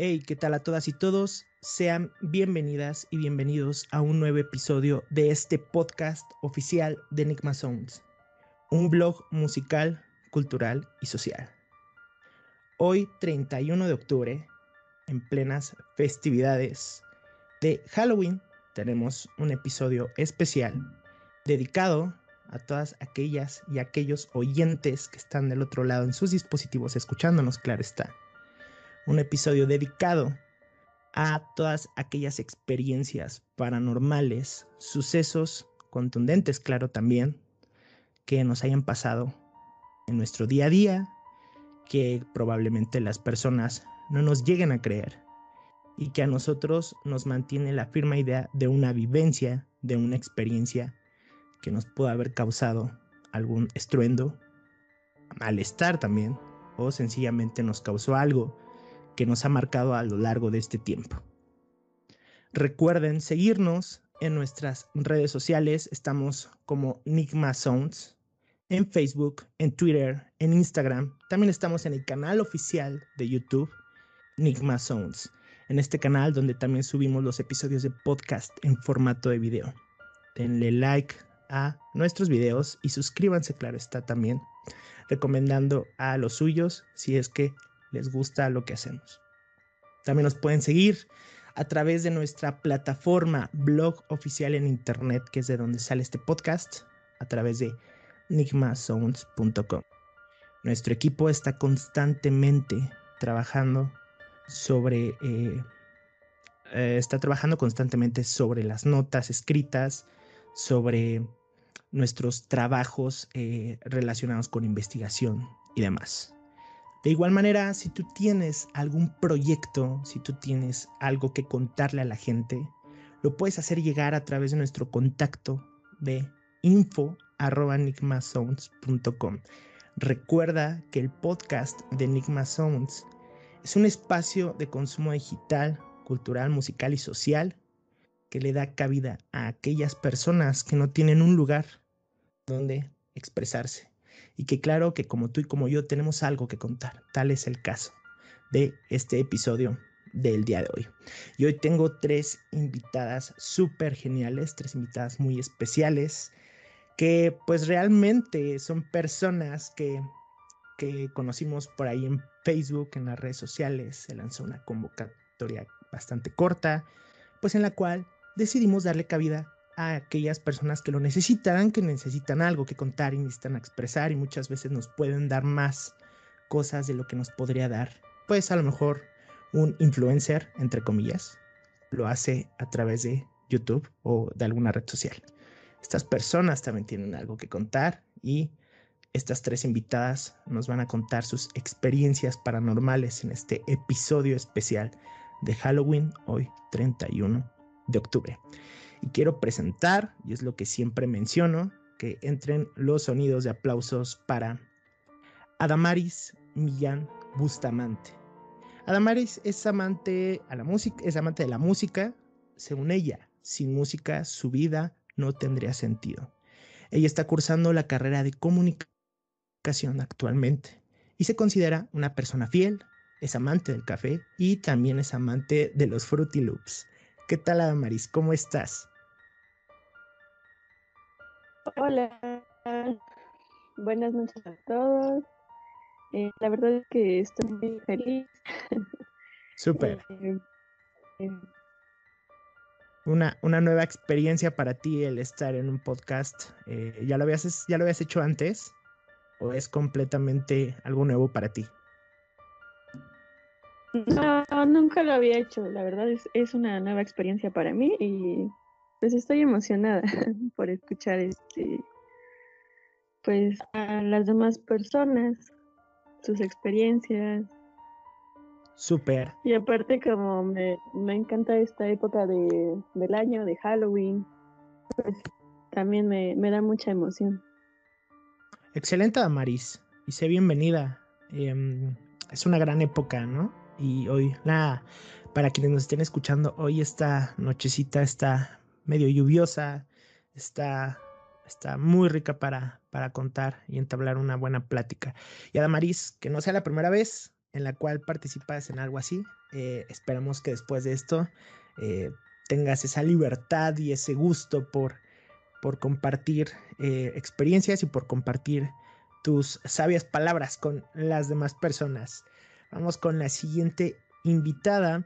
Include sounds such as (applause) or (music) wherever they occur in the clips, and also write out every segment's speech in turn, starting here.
Hey, ¿qué tal a todas y todos? Sean bienvenidas y bienvenidos a un nuevo episodio de este podcast oficial de Enigma Sounds, un blog musical, cultural y social. Hoy, 31 de octubre, en plenas festividades de Halloween, tenemos un episodio especial dedicado a todas aquellas y aquellos oyentes que están del otro lado en sus dispositivos escuchándonos, claro está un episodio dedicado a todas aquellas experiencias paranormales, sucesos contundentes, claro, también, que nos hayan pasado en nuestro día a día, que probablemente las personas no nos lleguen a creer y que a nosotros nos mantiene la firme idea de una vivencia, de una experiencia que nos pudo haber causado algún estruendo, malestar también, o sencillamente nos causó algo que nos ha marcado a lo largo de este tiempo. Recuerden seguirnos en nuestras redes sociales. Estamos como Nigma Sounds en Facebook, en Twitter, en Instagram. También estamos en el canal oficial de YouTube, Nigma Sounds. En este canal donde también subimos los episodios de podcast en formato de video. Denle like a nuestros videos y suscríbanse, claro está también, recomendando a los suyos si es que les gusta lo que hacemos. También nos pueden seguir a través de nuestra plataforma blog oficial en internet, que es de donde sale este podcast, a través de nigmasounds.com. Nuestro equipo está constantemente trabajando sobre eh, eh, está trabajando constantemente sobre las notas escritas, sobre nuestros trabajos eh, relacionados con investigación y demás. De igual manera, si tú tienes algún proyecto, si tú tienes algo que contarle a la gente, lo puedes hacer llegar a través de nuestro contacto de info.enigmasounds.com. Recuerda que el podcast de Enigma Sounds es un espacio de consumo digital, cultural, musical y social que le da cabida a aquellas personas que no tienen un lugar donde expresarse y que claro que como tú y como yo tenemos algo que contar. Tal es el caso de este episodio del día de hoy. Y hoy tengo tres invitadas súper geniales, tres invitadas muy especiales, que pues realmente son personas que, que conocimos por ahí en Facebook, en las redes sociales. Se lanzó una convocatoria bastante corta, pues en la cual decidimos darle cabida a aquellas personas que lo necesitan, que necesitan algo que contar y necesitan expresar y muchas veces nos pueden dar más cosas de lo que nos podría dar. Pues a lo mejor un influencer, entre comillas, lo hace a través de YouTube o de alguna red social. Estas personas también tienen algo que contar y estas tres invitadas nos van a contar sus experiencias paranormales en este episodio especial de Halloween, hoy 31 de octubre. Y quiero presentar, y es lo que siempre menciono, que entren los sonidos de aplausos para Adamaris Millán Bustamante. Adamaris es amante a la música, es amante de la música, según ella, sin música su vida no tendría sentido. Ella está cursando la carrera de comunicación actualmente y se considera una persona fiel, es amante del café y también es amante de los Fruity Loops. ¿Qué tal, Adamaris? ¿Cómo estás? Hola, buenas noches a todos. Eh, la verdad es que estoy muy feliz. Súper. (laughs) Eh, eh, una, una, nueva experiencia para ti el estar en un podcast. ¿ya, lo habías, ¿Ya lo habías hecho antes? ¿O es completamente algo nuevo para ti? No, nunca lo había hecho. La verdad es, es una nueva experiencia para mí y pues estoy emocionada (laughs) por escuchar este pues a las demás personas, sus experiencias. Súper. Y aparte como me, encanta esta época de, del año, de Halloween, pues también me, da mucha emoción. Excelente, Amaris. Y sé bienvenida. Em, es una gran época, ¿no? Y hoy, para quienes nos estén escuchando, hoy esta nochecita está medio lluviosa, está, está muy rica para, para contar y entablar una buena plática. Y Adamaris, que no sea la primera vez en la cual participas en algo así. Eh, esperamos que después de esto eh, tengas esa libertad y ese gusto por, por compartir eh, experiencias y por compartir tus sabias palabras con las demás personas. Vamos con la siguiente invitada.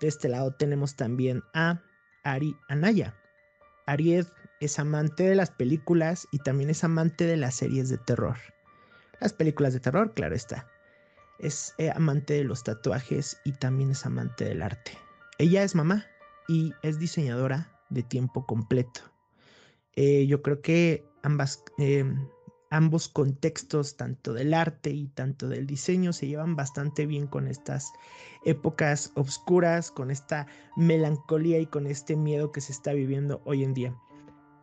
De este lado tenemos también a Ari Anaya. Ari es amante de las películas y también es amante de las series de terror. Las películas de terror, claro está. Es eh, amante de los tatuajes y también es amante del arte. Ella es mamá y es diseñadora de tiempo completo. Eh, yo creo que ambas, em, ambos contextos, tanto del arte y tanto del diseño, se llevan bastante bien con estas épocas oscuras, con esta melancolía y con este miedo que se está viviendo hoy en día.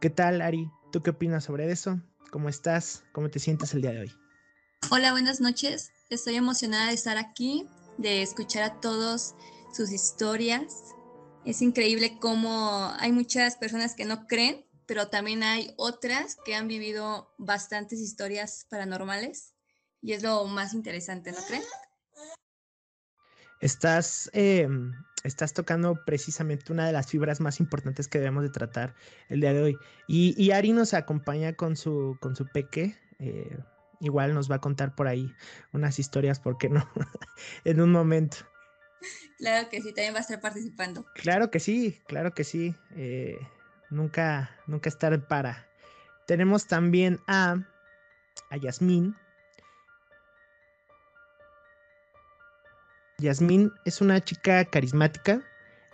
¿Qué tal, Ari? ¿Tú qué opinas sobre eso? ¿Cómo estás? ¿Cómo te sientes el día de hoy? Hola, buenas noches. Estoy emocionada de estar aquí, de escuchar a todos sus historias. Es increíble cómo hay muchas personas que no creen, pero también hay otras que han vivido bastantes historias paranormales y es lo más interesante, ¿no creen? Estás, em, estás tocando precisamente una de las fibras más importantes que debemos de tratar el día de hoy. Y, Ari nos acompaña con su, con su peque. Eh, igual nos va a contar por ahí unas historias, ¿por qué no? (laughs) en un momento. Claro que sí, también va a estar participando. Claro que sí, claro que sí. Eh, nunca, nunca estar para. Tenemos también a, a Yasmín. Yasmín es una chica carismática.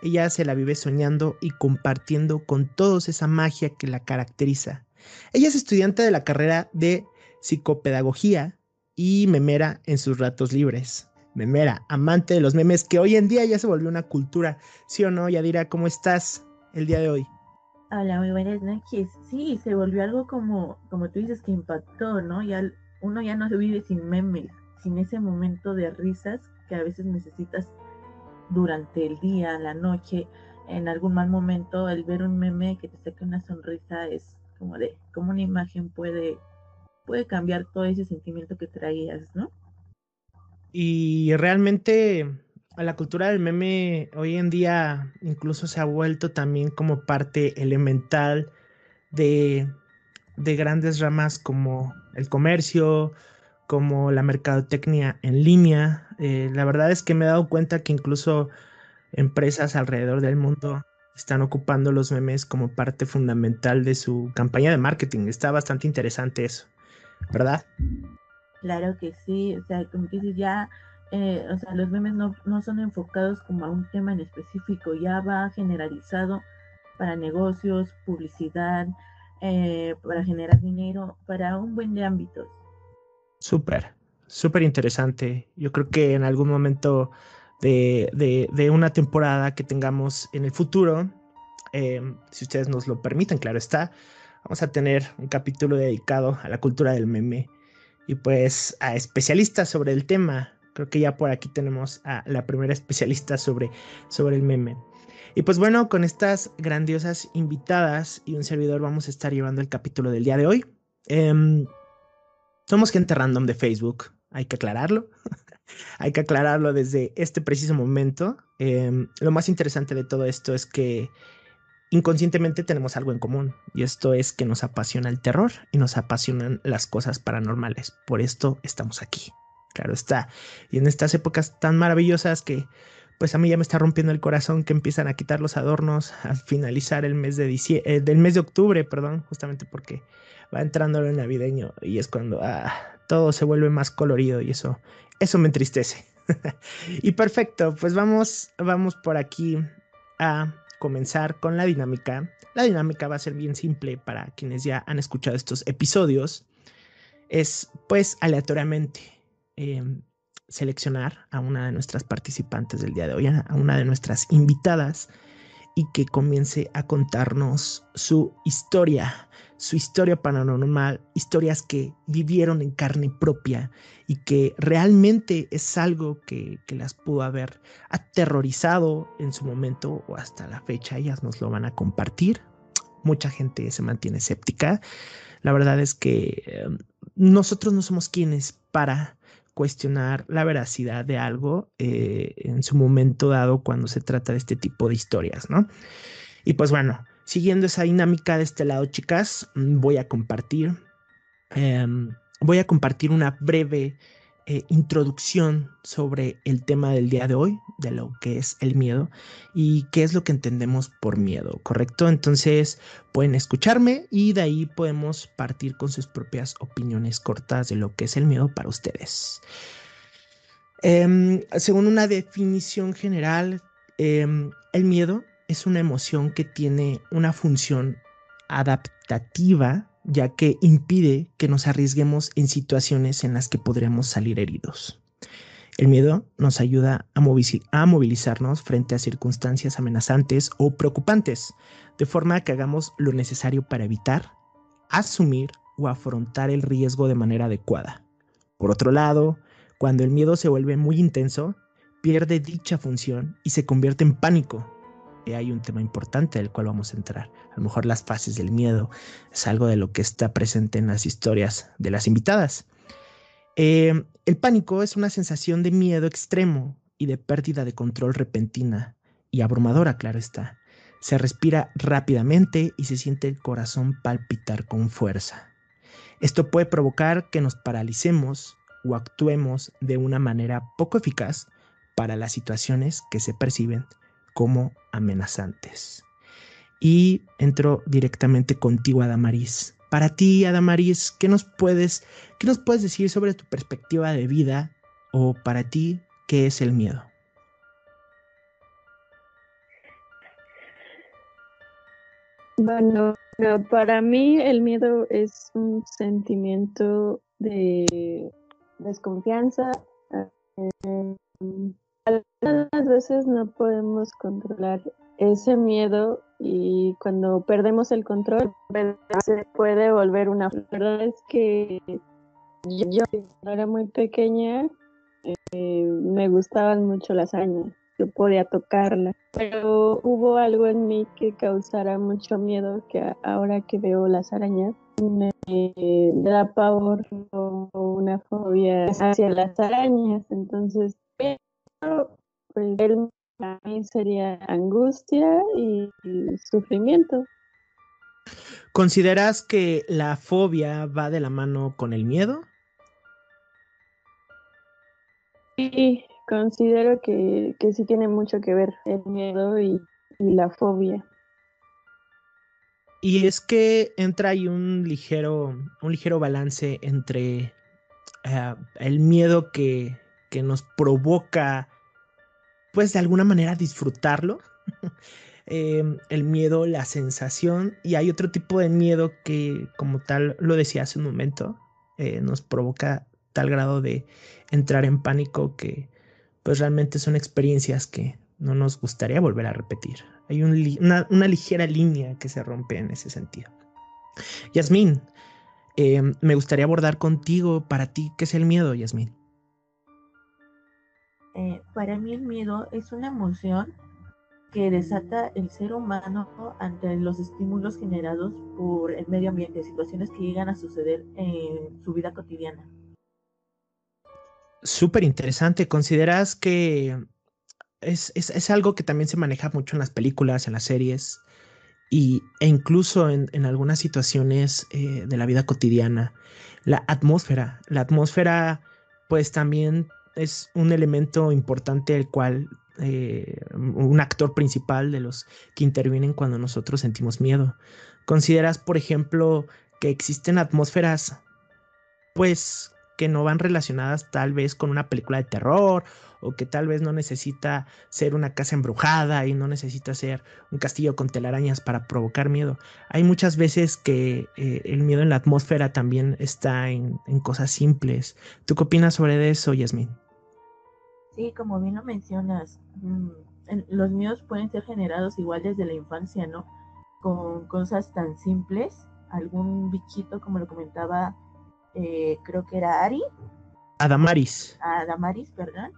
Ella se la vive soñando y compartiendo con todos esa magia que la caracteriza. Ella es estudiante de la carrera de psicopedagogía y memera en sus ratos libres. Memera, amante de los memes, que hoy en día ya se volvió una cultura. ¿Sí o no, Yadira? ¿Cómo estás el día de hoy? Hola, muy buenas noches. Sí, se volvió algo como, como tú dices, que impactó, ¿no? Ya uno ya no se vive sin memes, sin ese momento de risas que a veces necesitas durante el día, la noche, en algún mal momento, el ver un meme que te saque una sonrisa es como de cómo una imagen puede puede cambiar todo ese sentimiento que traías, ¿no? Y realmente la cultura del meme hoy en día incluso se ha vuelto también como parte elemental de, grandes ramas como el comercio, como la mercadotecnia en línea. Eh, la verdad es que me he dado cuenta que incluso empresas alrededor del mundo están ocupando los memes como parte fundamental de su campaña de marketing. Está bastante interesante eso. ¿verdad? Claro que sí, o sea, como que ya, eh, o sea, los memes no, son enfocados como a un tema en específico, ya va generalizado para negocios, publicidad, eh, para generar dinero, para un buen de ámbitos. Súper, súper interesante. Yo creo que en algún momento de, de, una temporada que tengamos en el futuro, eh, si ustedes nos lo permiten, claro está, vamos a tener un capítulo dedicado a la cultura del meme y pues a especialistas sobre el tema. Creo que ya por aquí tenemos a la primera especialista sobre, sobre el meme. Y pues bueno, con estas grandiosas invitadas y un servidor vamos a estar llevando el capítulo del día de hoy. Em, somos gente random de Facebook, hay que aclararlo. (laughs) hay que aclararlo desde este preciso momento. Em, lo más interesante de todo esto es que inconscientemente tenemos algo en común y esto es que nos apasiona el terror y nos apasionan las cosas paranormales. Por esto estamos aquí. Claro está. Y en estas épocas tan maravillosas que pues a mí ya me está rompiendo el corazón que empiezan a quitar los adornos al finalizar el mes de eh, del mes de octubre, perdón, justamente porque va entrando el navideño y es cuando ah, todo se vuelve más colorido y eso eso me entristece. (laughs) y perfecto, pues vamos vamos por aquí a comenzar con la dinámica. La dinámica va a ser bien simple para quienes ya han escuchado estos episodios. Es pues aleatoriamente em, seleccionar a una de nuestras participantes del día de hoy, a una de nuestras invitadas y que comience a contarnos su historia, su historia paranormal, historias que vivieron en carne propia y que realmente es algo que, las pudo haber aterrorizado en su momento o hasta la fecha. Ellas nos lo van a compartir. Mucha gente se mantiene escéptica. La verdad es que em, nosotros no somos quienes para cuestionar la veracidad de algo eh, en su momento dado cuando se trata de este tipo de historias, ¿no? Y pues bueno, siguiendo esa dinámica de este lado, chicas, mm, voy a compartir, em, voy a compartir una breve eh, introducción sobre el tema del día de hoy, de lo que es el miedo y qué es lo que entendemos por miedo, ¿correcto? Entonces pueden escucharme y de ahí podemos partir con sus propias opiniones cortas de lo que es el miedo para ustedes. Em, según una definición general, em, el miedo es una emoción que tiene una función adaptativa ya que impide que nos arriesguemos en situaciones en las que podremos salir heridos. El miedo nos ayuda a, movilizarnos frente a circunstancias amenazantes o preocupantes, de forma que hagamos lo necesario para evitar, asumir o afrontar el riesgo de manera adecuada. Por otro lado, cuando el miedo se vuelve muy intenso, pierde dicha función y se convierte en pánico, hay un tema importante del cual vamos a entrar. A lo mejor las fases del miedo es algo de lo que está presente en las historias de las invitadas. Eh, el pánico es una sensación de miedo extremo y de pérdida de control repentina y abrumadora, claro está. Se respira rápidamente y se siente el corazón palpitar con fuerza. Esto puede provocar que nos paralicemos o actuemos de una manera poco eficaz para las situaciones que se perciben como amenazantes. Y entro directamente contigo, Adamaris. Para ti, Adamaris, ¿qué nos puedes, qué nos puedes decir sobre tu perspectiva de vida o para ti qué es el miedo? Bueno, para mí el miedo es un sentimiento de desconfianza, eh, algunas veces no podemos controlar ese miedo y cuando perdemos el control se puede volver una... La verdad es que yo cuando era muy pequeña eh, me gustaban mucho las arañas, yo podía tocarlas, pero hubo algo en mí que causara mucho miedo que ahora que veo las arañas me da pavor o una fobia hacia las arañas, entonces pues él para mí sería angustia y, sufrimiento. ¿Consideras que la fobia va de la mano con el miedo? Sí, considero que, sí tiene mucho que ver el miedo y, la fobia. Y es que entra ahí un ligero, un ligero balance entre eh, el miedo que, que nos provoca, pues de alguna manera disfrutarlo. (laughs) Em, el miedo, la sensación, y hay otro tipo de miedo que, como tal lo decía hace un momento, eh, nos provoca tal grado de entrar en pánico que pues realmente son experiencias que no nos gustaría volver a repetir. Hay una, ligera línea que se rompe en ese sentido. Yasmín, em, me gustaría abordar contigo para ti qué es el miedo, Yasmín. Eh, para mí el miedo es una emoción que desata el ser humano ante los estímulos generados por el medio ambiente, situaciones que llegan a suceder en su vida cotidiana. Súper interesante. ¿Consideras que es, algo que también se maneja mucho en las películas, en las series y, e incluso en, algunas situaciones eh, de la vida cotidiana? La atmósfera. La atmósfera pues también es un elemento importante el cual eh, un actor principal de los que intervienen cuando nosotros sentimos miedo. ¿Consideras, por ejemplo, que existen atmósferas, pues, que no van relacionadas tal vez con una película de terror o que tal vez no necesita ser una casa embrujada y no necesita ser un castillo con telarañas para provocar miedo. Hay muchas veces que eh, el miedo en la atmósfera también está en, en, cosas simples. ¿Tú qué opinas sobre eso, Yasmin? Sí, como bien lo mencionas, mm, los miedos pueden ser generados igual desde la infancia, ¿no? Con cosas tan simples, algún bichito, como lo comentaba, eh, creo que era Ari. Adamaris. Adamaris, perdón.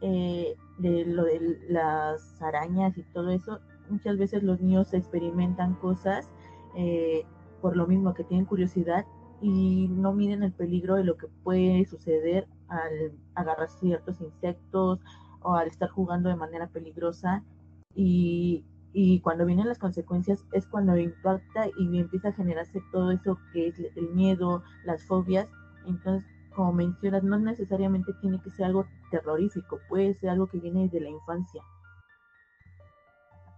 Eh, de lo de las arañas y todo eso, muchas veces los niños experimentan cosas eh, por lo mismo que tienen curiosidad y no miden el peligro de lo que puede suceder al agarrar ciertos insectos o al estar jugando de manera peligrosa y, y cuando vienen las consecuencias es cuando impacta y empieza a generarse todo eso que es el miedo, las fobias. Entonces, como mencionas, no necesariamente tiene que ser algo terrorífico, puede ser algo que viene desde la infancia.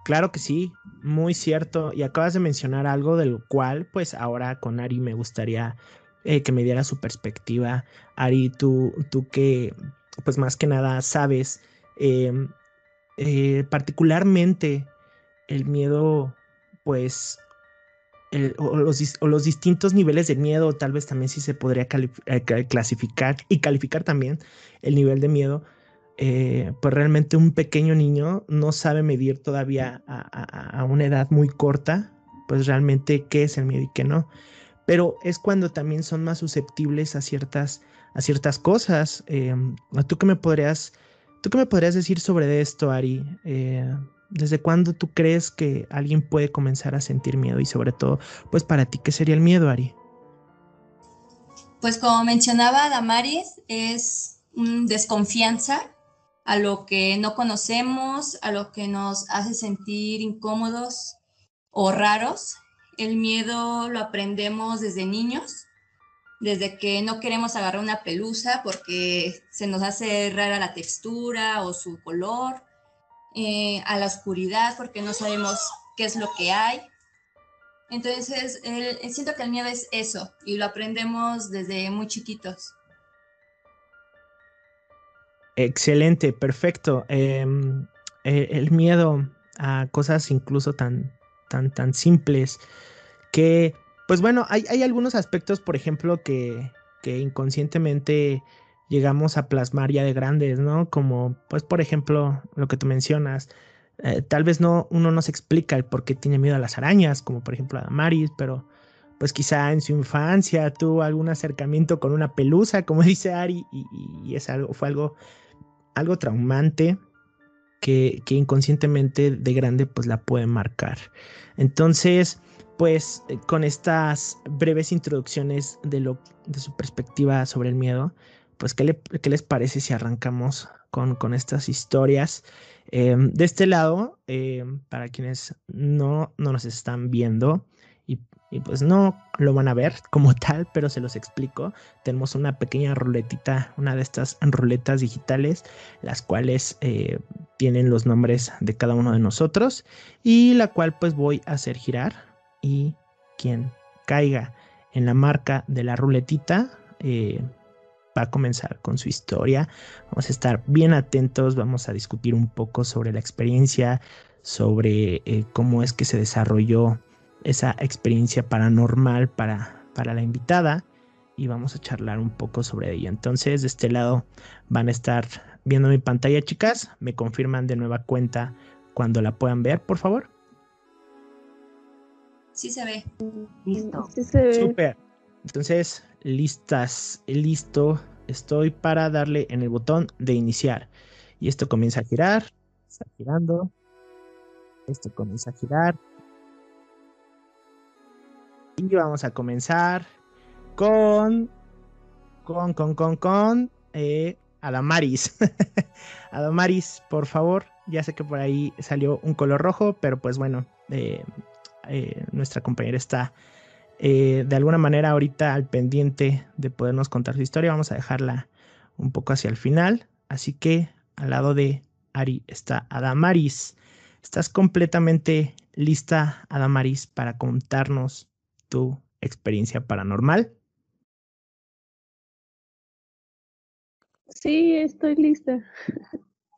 Claro que sí, muy cierto. Y acabas de mencionar algo del cual, pues ahora con Ari me gustaría eh, que me diera su perspectiva. Ari, tú, tú que, pues más que nada sabes, em, eh, particularmente el miedo, pues, o, los, distintos niveles de miedo, tal vez también sí se podría eh, clasificar y calificar también el nivel de miedo eh, pues realmente un pequeño niño no sabe medir todavía a, una edad muy corta, pues realmente qué es el miedo y qué no. Pero es cuando también son más susceptibles a ciertas, a ciertas cosas. Eh, ¿tú, qué me podrías, ¿Tú qué me podrías decir sobre esto, Ari? Eh, ¿Desde cuándo tú crees que alguien puede comenzar a sentir miedo? Y sobre todo, pues para ti, ¿qué sería el miedo, Ari? Pues como mencionaba Damaris, es desconfianza a lo que no conocemos, a lo que nos hace sentir incómodos o raros. El miedo lo aprendemos desde niños, desde que no queremos agarrar una pelusa porque se nos hace rara la textura o su color, eh, a la oscuridad porque no sabemos qué es lo que hay. Entonces, siento que el miedo es eso y lo aprendemos desde muy chiquitos. Excelente, perfecto. Em, eh, el miedo a cosas incluso tan, tan, tan simples que, pues bueno, hay, hay algunos aspectos, por ejemplo, que, que, inconscientemente llegamos a plasmar ya de grandes, ¿no? Como, pues, por ejemplo, lo que tú mencionas. Eh, tal vez no, uno no se explica el por qué tiene miedo a las arañas, como por ejemplo a Damaris, pero pues quizá en su infancia tuvo algún acercamiento con una pelusa, como (laughs) dice Ari, y, y es algo, fue algo algo traumante que, inconscientemente de grande pues la puede marcar. Entonces, pues eh, con estas breves introducciones de, lo, de su perspectiva sobre el miedo, pues ¿qué, les parece si arrancamos con, con estas historias? Em, de este lado, em, para quienes no, no nos están viendo, y pues no lo van a ver (laughs) como tal, pero se los explico. Tenemos una pequeña ruletita, una de estas ruletas digitales, las cuales eh, tienen los nombres de cada uno de nosotros y la cual pues voy a hacer girar y quien caiga en la marca de la ruletita eh, va a comenzar con su historia. Vamos a estar bien atentos, vamos a discutir un poco sobre la experiencia, sobre eh, cómo es que se desarrolló esa experiencia paranormal para, para la invitada y vamos a charlar un poco sobre ello. Entonces, de este lado van a estar viendo mi pantalla, chicas. Me confirman de nueva cuenta cuando la puedan ver, por favor. Sí se ve. Listo. Sí se ve. Super. Entonces, listas, listo. Estoy para darle en el botón de iniciar. Y esto comienza a girar. Está girando. Esto comienza a girar. Y vamos a comenzar con. Con, con, con, con. Eh, Adamaris. (laughs) Adamaris, por favor. Ya sé que por ahí salió un color rojo, pero pues bueno, eh, eh, nuestra compañera está de alguna manera ahorita al pendiente de podernos contar su historia. Vamos a dejarla un poco hacia el final. Así que al lado de Ari está Adamaris. ¿Estás completamente lista, Adamaris, para contarnos tu experiencia paranormal? Sí, estoy lista.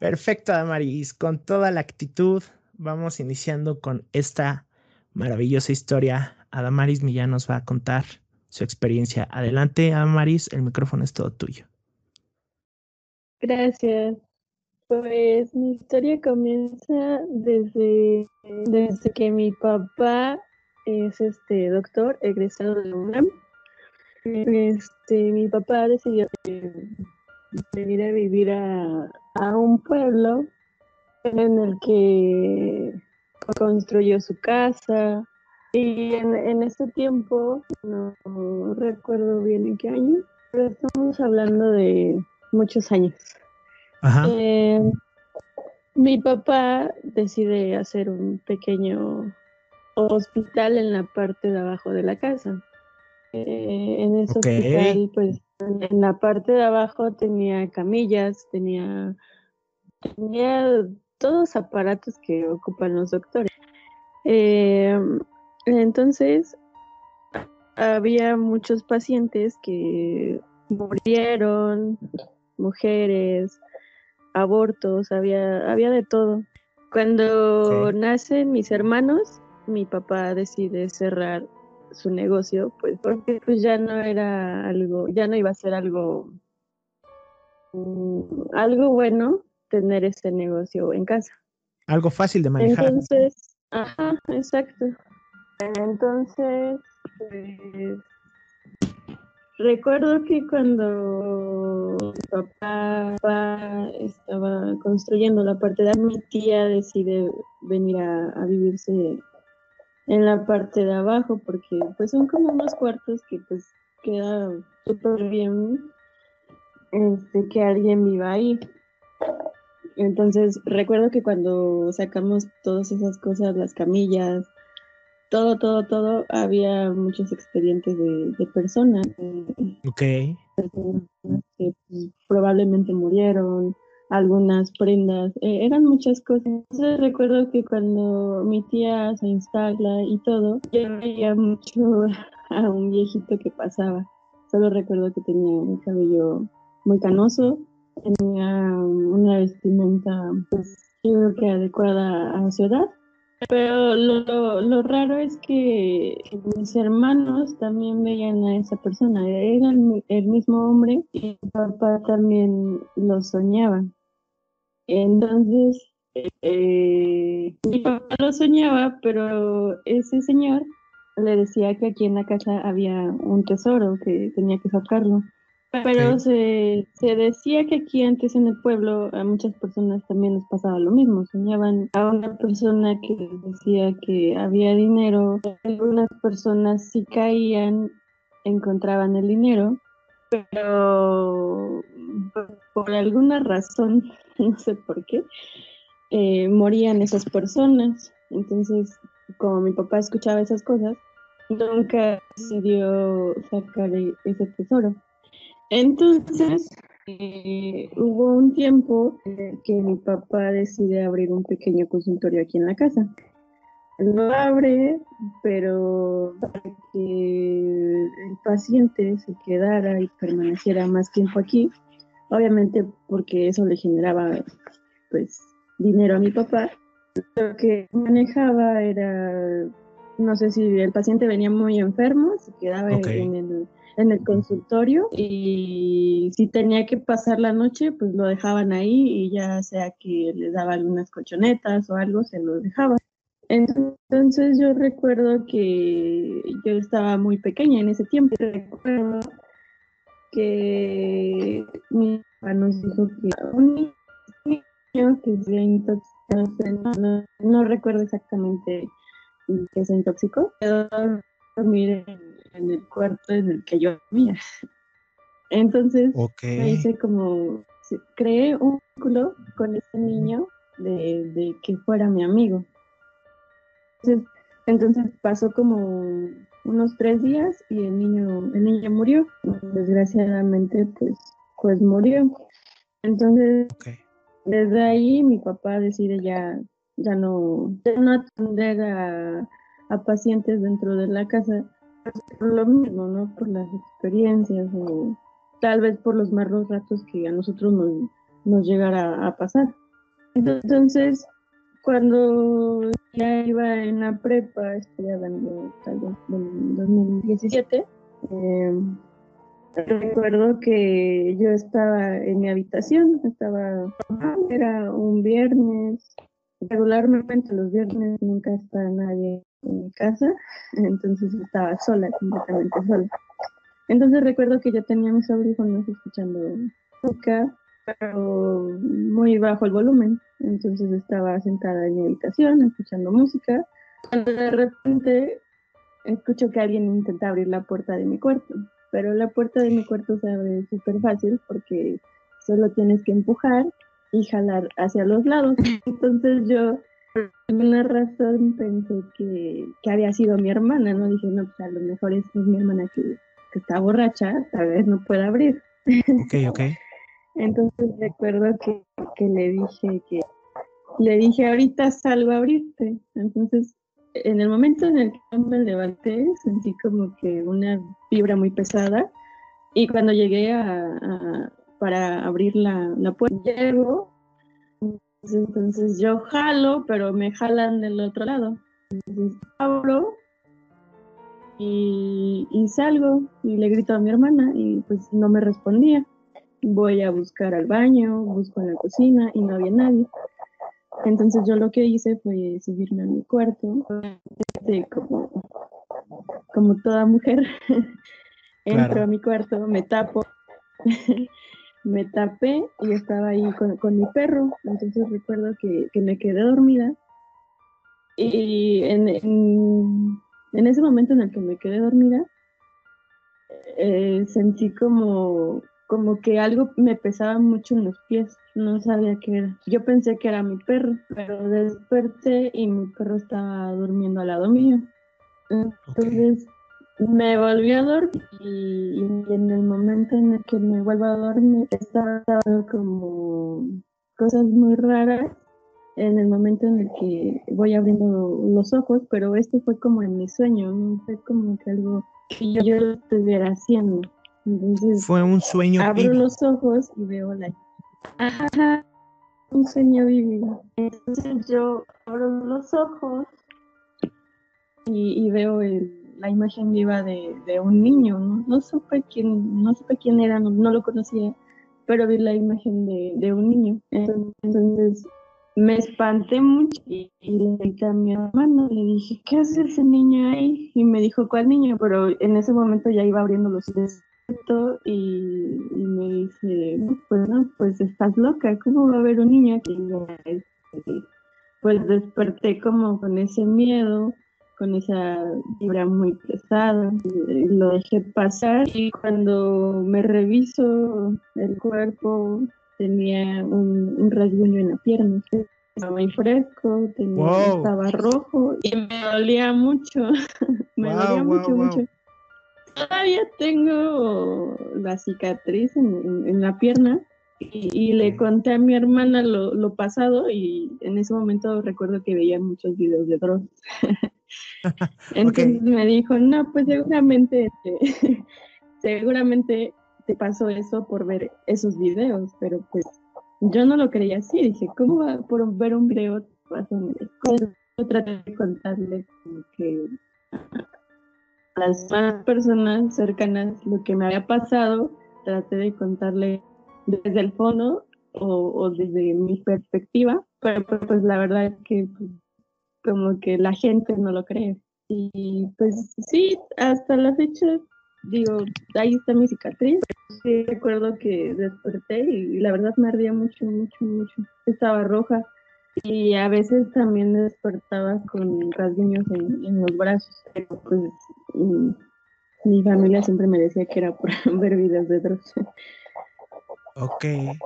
Perfecto, Damaris. Con toda la actitud, vamos iniciando con esta maravillosa historia. Adamaris Millán nos va a contar su experiencia. Adelante, Adamaris, el micrófono es todo tuyo. Gracias. Pues mi historia comienza desde, desde que mi papá es este doctor egresado de UNAM. Este, mi papá decidió venir a vivir a, a un pueblo en el que construyó su casa, Y en, en ese tiempo, no recuerdo bien en qué año, pero estamos hablando de muchos años. Ajá. Eh, mi papá decide hacer un pequeño hospital en la parte de abajo de la casa. Eh, en ese hospital, pues, en la parte de abajo tenía camillas, tenía, tenía todos aparatos que ocupan los doctores. Eh, entonces, había muchos pacientes que murieron, mujeres, abortos, había, había de todo. Cuando nacen mis hermanos, mi papá decide cerrar su negocio, pues porque pues ya no era algo, ya no iba a ser algo, mm, algo bueno tener ese negocio en casa. Algo fácil de manejar. Entonces, ajá, exacto. Entonces, pues, recuerdo que cuando mi papá, papá estaba construyendo la parte de mi tía decide venir a, a vivirse en la parte de abajo porque pues son como unos cuartos que pues queda súper bien este, que alguien viva ahí. Entonces, recuerdo que cuando sacamos todas esas cosas, las camillas, todo, todo, todo, había muchos expedientes de, de personas, Ok. personas que pues, probablemente murieron, algunas prendas, eh, eran muchas cosas. Entonces recuerdo que cuando mi tía se instala y todo, yo veía mucho (laughs) a un viejito que pasaba. Solo recuerdo que tenía un cabello muy canoso, tenía una vestimenta, pues, creo que adecuada a su edad. Pero lo, lo, lo raro es que mis hermanos también veían a esa persona, era el, el mismo hombre y mi papá también lo soñaba. Entonces, eh, mi papá lo soñaba, pero ese señor le decía que aquí en la casa había un tesoro, que tenía que sacarlo. Pero se, se decía que aquí antes en el pueblo a muchas personas también les pasaba lo mismo. Soñaban a una persona que decía que había dinero. Algunas personas si caían, encontraban el dinero, pero por, alguna razón, (laughs) no sé por qué, eh, morían esas personas. Entonces, como mi papá escuchaba esas cosas, nunca decidió sacar e- ese tesoro. Entonces, eh, hubo un tiempo en el que mi papá decide abrir un pequeño consultorio aquí en la casa. Lo abre, pero para que el paciente se quedara y permaneciera más tiempo aquí, obviamente porque eso le generaba pues dinero a mi papá. Lo que manejaba era, no sé si el paciente venía muy enfermo, se quedaba en el en el consultorio y si tenía que pasar la noche, pues lo dejaban ahí y ya sea que le daba algunas colchonetas o algo, se lo dejaba. Entonces yo recuerdo que yo estaba muy pequeña en ese tiempo. Recuerdo que mi papá nos dijo que un niño que se intoxicado, no, no recuerdo exactamente que se intoxicó, quedó dormir en, en el cuarto en el que yo vivía. Entonces me hice como, creé un vínculo con ese niño de, de que fuera mi amigo. Entonces, entonces pasó como unos tres días y el niño, el niño murió. Desgraciadamente, pues, pues murió. Entonces, desde ahí mi papá decide ya, ya no, ya no atender a, a pacientes dentro de la casa pues, por lo mismo, ¿no? Por las experiencias o tal vez por los malos ratos que a nosotros nos, nos llegara a pasar. Entonces, cuando ya iba en la prepa, estoy hablando tal vez del 2017, eh, recuerdo que yo estaba en mi habitación, estaba, era un viernes, regularmente los viernes nunca está nadie en mi casa, (laughs) entonces estaba sola, completamente sola. Entonces recuerdo que yo tenía mis audífonos escuchando música, pero muy bajo el volumen. Entonces estaba sentada en mi habitación escuchando música. Cuando de repente escucho que alguien intenta abrir la puerta de mi cuarto, pero la puerta de mi cuarto se abre súper fácil porque solo tienes que empujar y jalar hacia los lados. (laughs) Entonces yo, por alguna razón, pensé que, que había sido mi hermana, ¿no? Dije, no, pues a lo mejor es, mi hermana que, que, está borracha, tal vez no pueda abrir. Ok, ok. Entonces recuerdo que, que le dije que, le dije, ahorita salgo a abrirte. Entonces en el momento en el que me levanté, sentí como que una vibra muy pesada. Y cuando llegué a, para abrir la, puerta, llego, entonces yo jalo, pero me jalan del otro lado. Entonces abro y, y, salgo y le grito a mi hermana y pues no me respondía. Voy a buscar al baño, busco en la cocina y no había nadie. Entonces yo lo que hice fue subirme a mi cuarto, como, como toda mujer, (laughs) entro a mi cuarto, me tapo, (laughs) me tapé y estaba ahí con, mi perro. Entonces recuerdo que, me quedé dormida y en, en, ese momento en el que me quedé dormida, eh, sentí como como que algo me pesaba mucho en los pies, no sabía qué era. Yo pensé que era mi perro, pero desperté y mi perro estaba durmiendo al lado mío. Entonces me volví a dormir y, en el momento en el que me vuelvo a dormir estaba como cosas muy raras en el momento en el que voy abriendo los ojos, pero esto fue como en mi sueño, no fue como que algo que yo estuviera haciendo. Fue un sueño Abro los ojos y veo la... Ajá, un sueño vivido. Entonces yo abro los ojos y, veo la imagen viva de, un niño. ¿no? no, supe quién, no supe quién era, no, lo conocía, pero vi la imagen de, un niño. Entonces me espanté mucho y, le dije a mi hermano, le dije, ¿qué hace ese niño ahí? Y me dijo, ¿cuál niño? Pero en ese momento ya iba abriendo los ojos y, me dice, bueno, pues estás loca, ¿cómo va a haber un niño aquí? Pues desperté como con ese miedo, con esa vibra muy pesada, y lo dejé pasar y cuando me reviso el cuerpo tenía un, rasguño en la pierna. Estaba muy fresco, estaba rojo y me dolía mucho, (laughs) me dolía mucho, mucho todavía tengo la cicatriz en, la pierna y, le conté a mi hermana lo, pasado y en ese momento recuerdo que veía muchos videos de Dross. (laughs) Entonces me dijo, no, pues seguramente, (laughs) seguramente te pasó eso por ver esos videos, pero pues yo no lo creía así, dije, ¿cómo va por ver un video? Yo traté de contarle que las más personas cercanas lo que me había pasado, traté de contarle desde el fondo o, desde mi perspectiva, pero pues la verdad es que pues, como que la gente no lo cree. Y pues sí, hasta la fecha, digo, ahí está mi cicatriz. Sí, recuerdo que desperté y la verdad me ardía mucho, mucho, mucho. Estaba roja y a veces también despertaba con rasguños en, los brazos. pues mm, mi familia siempre me decía que era (laughs) por ver videos de Dross. Ok.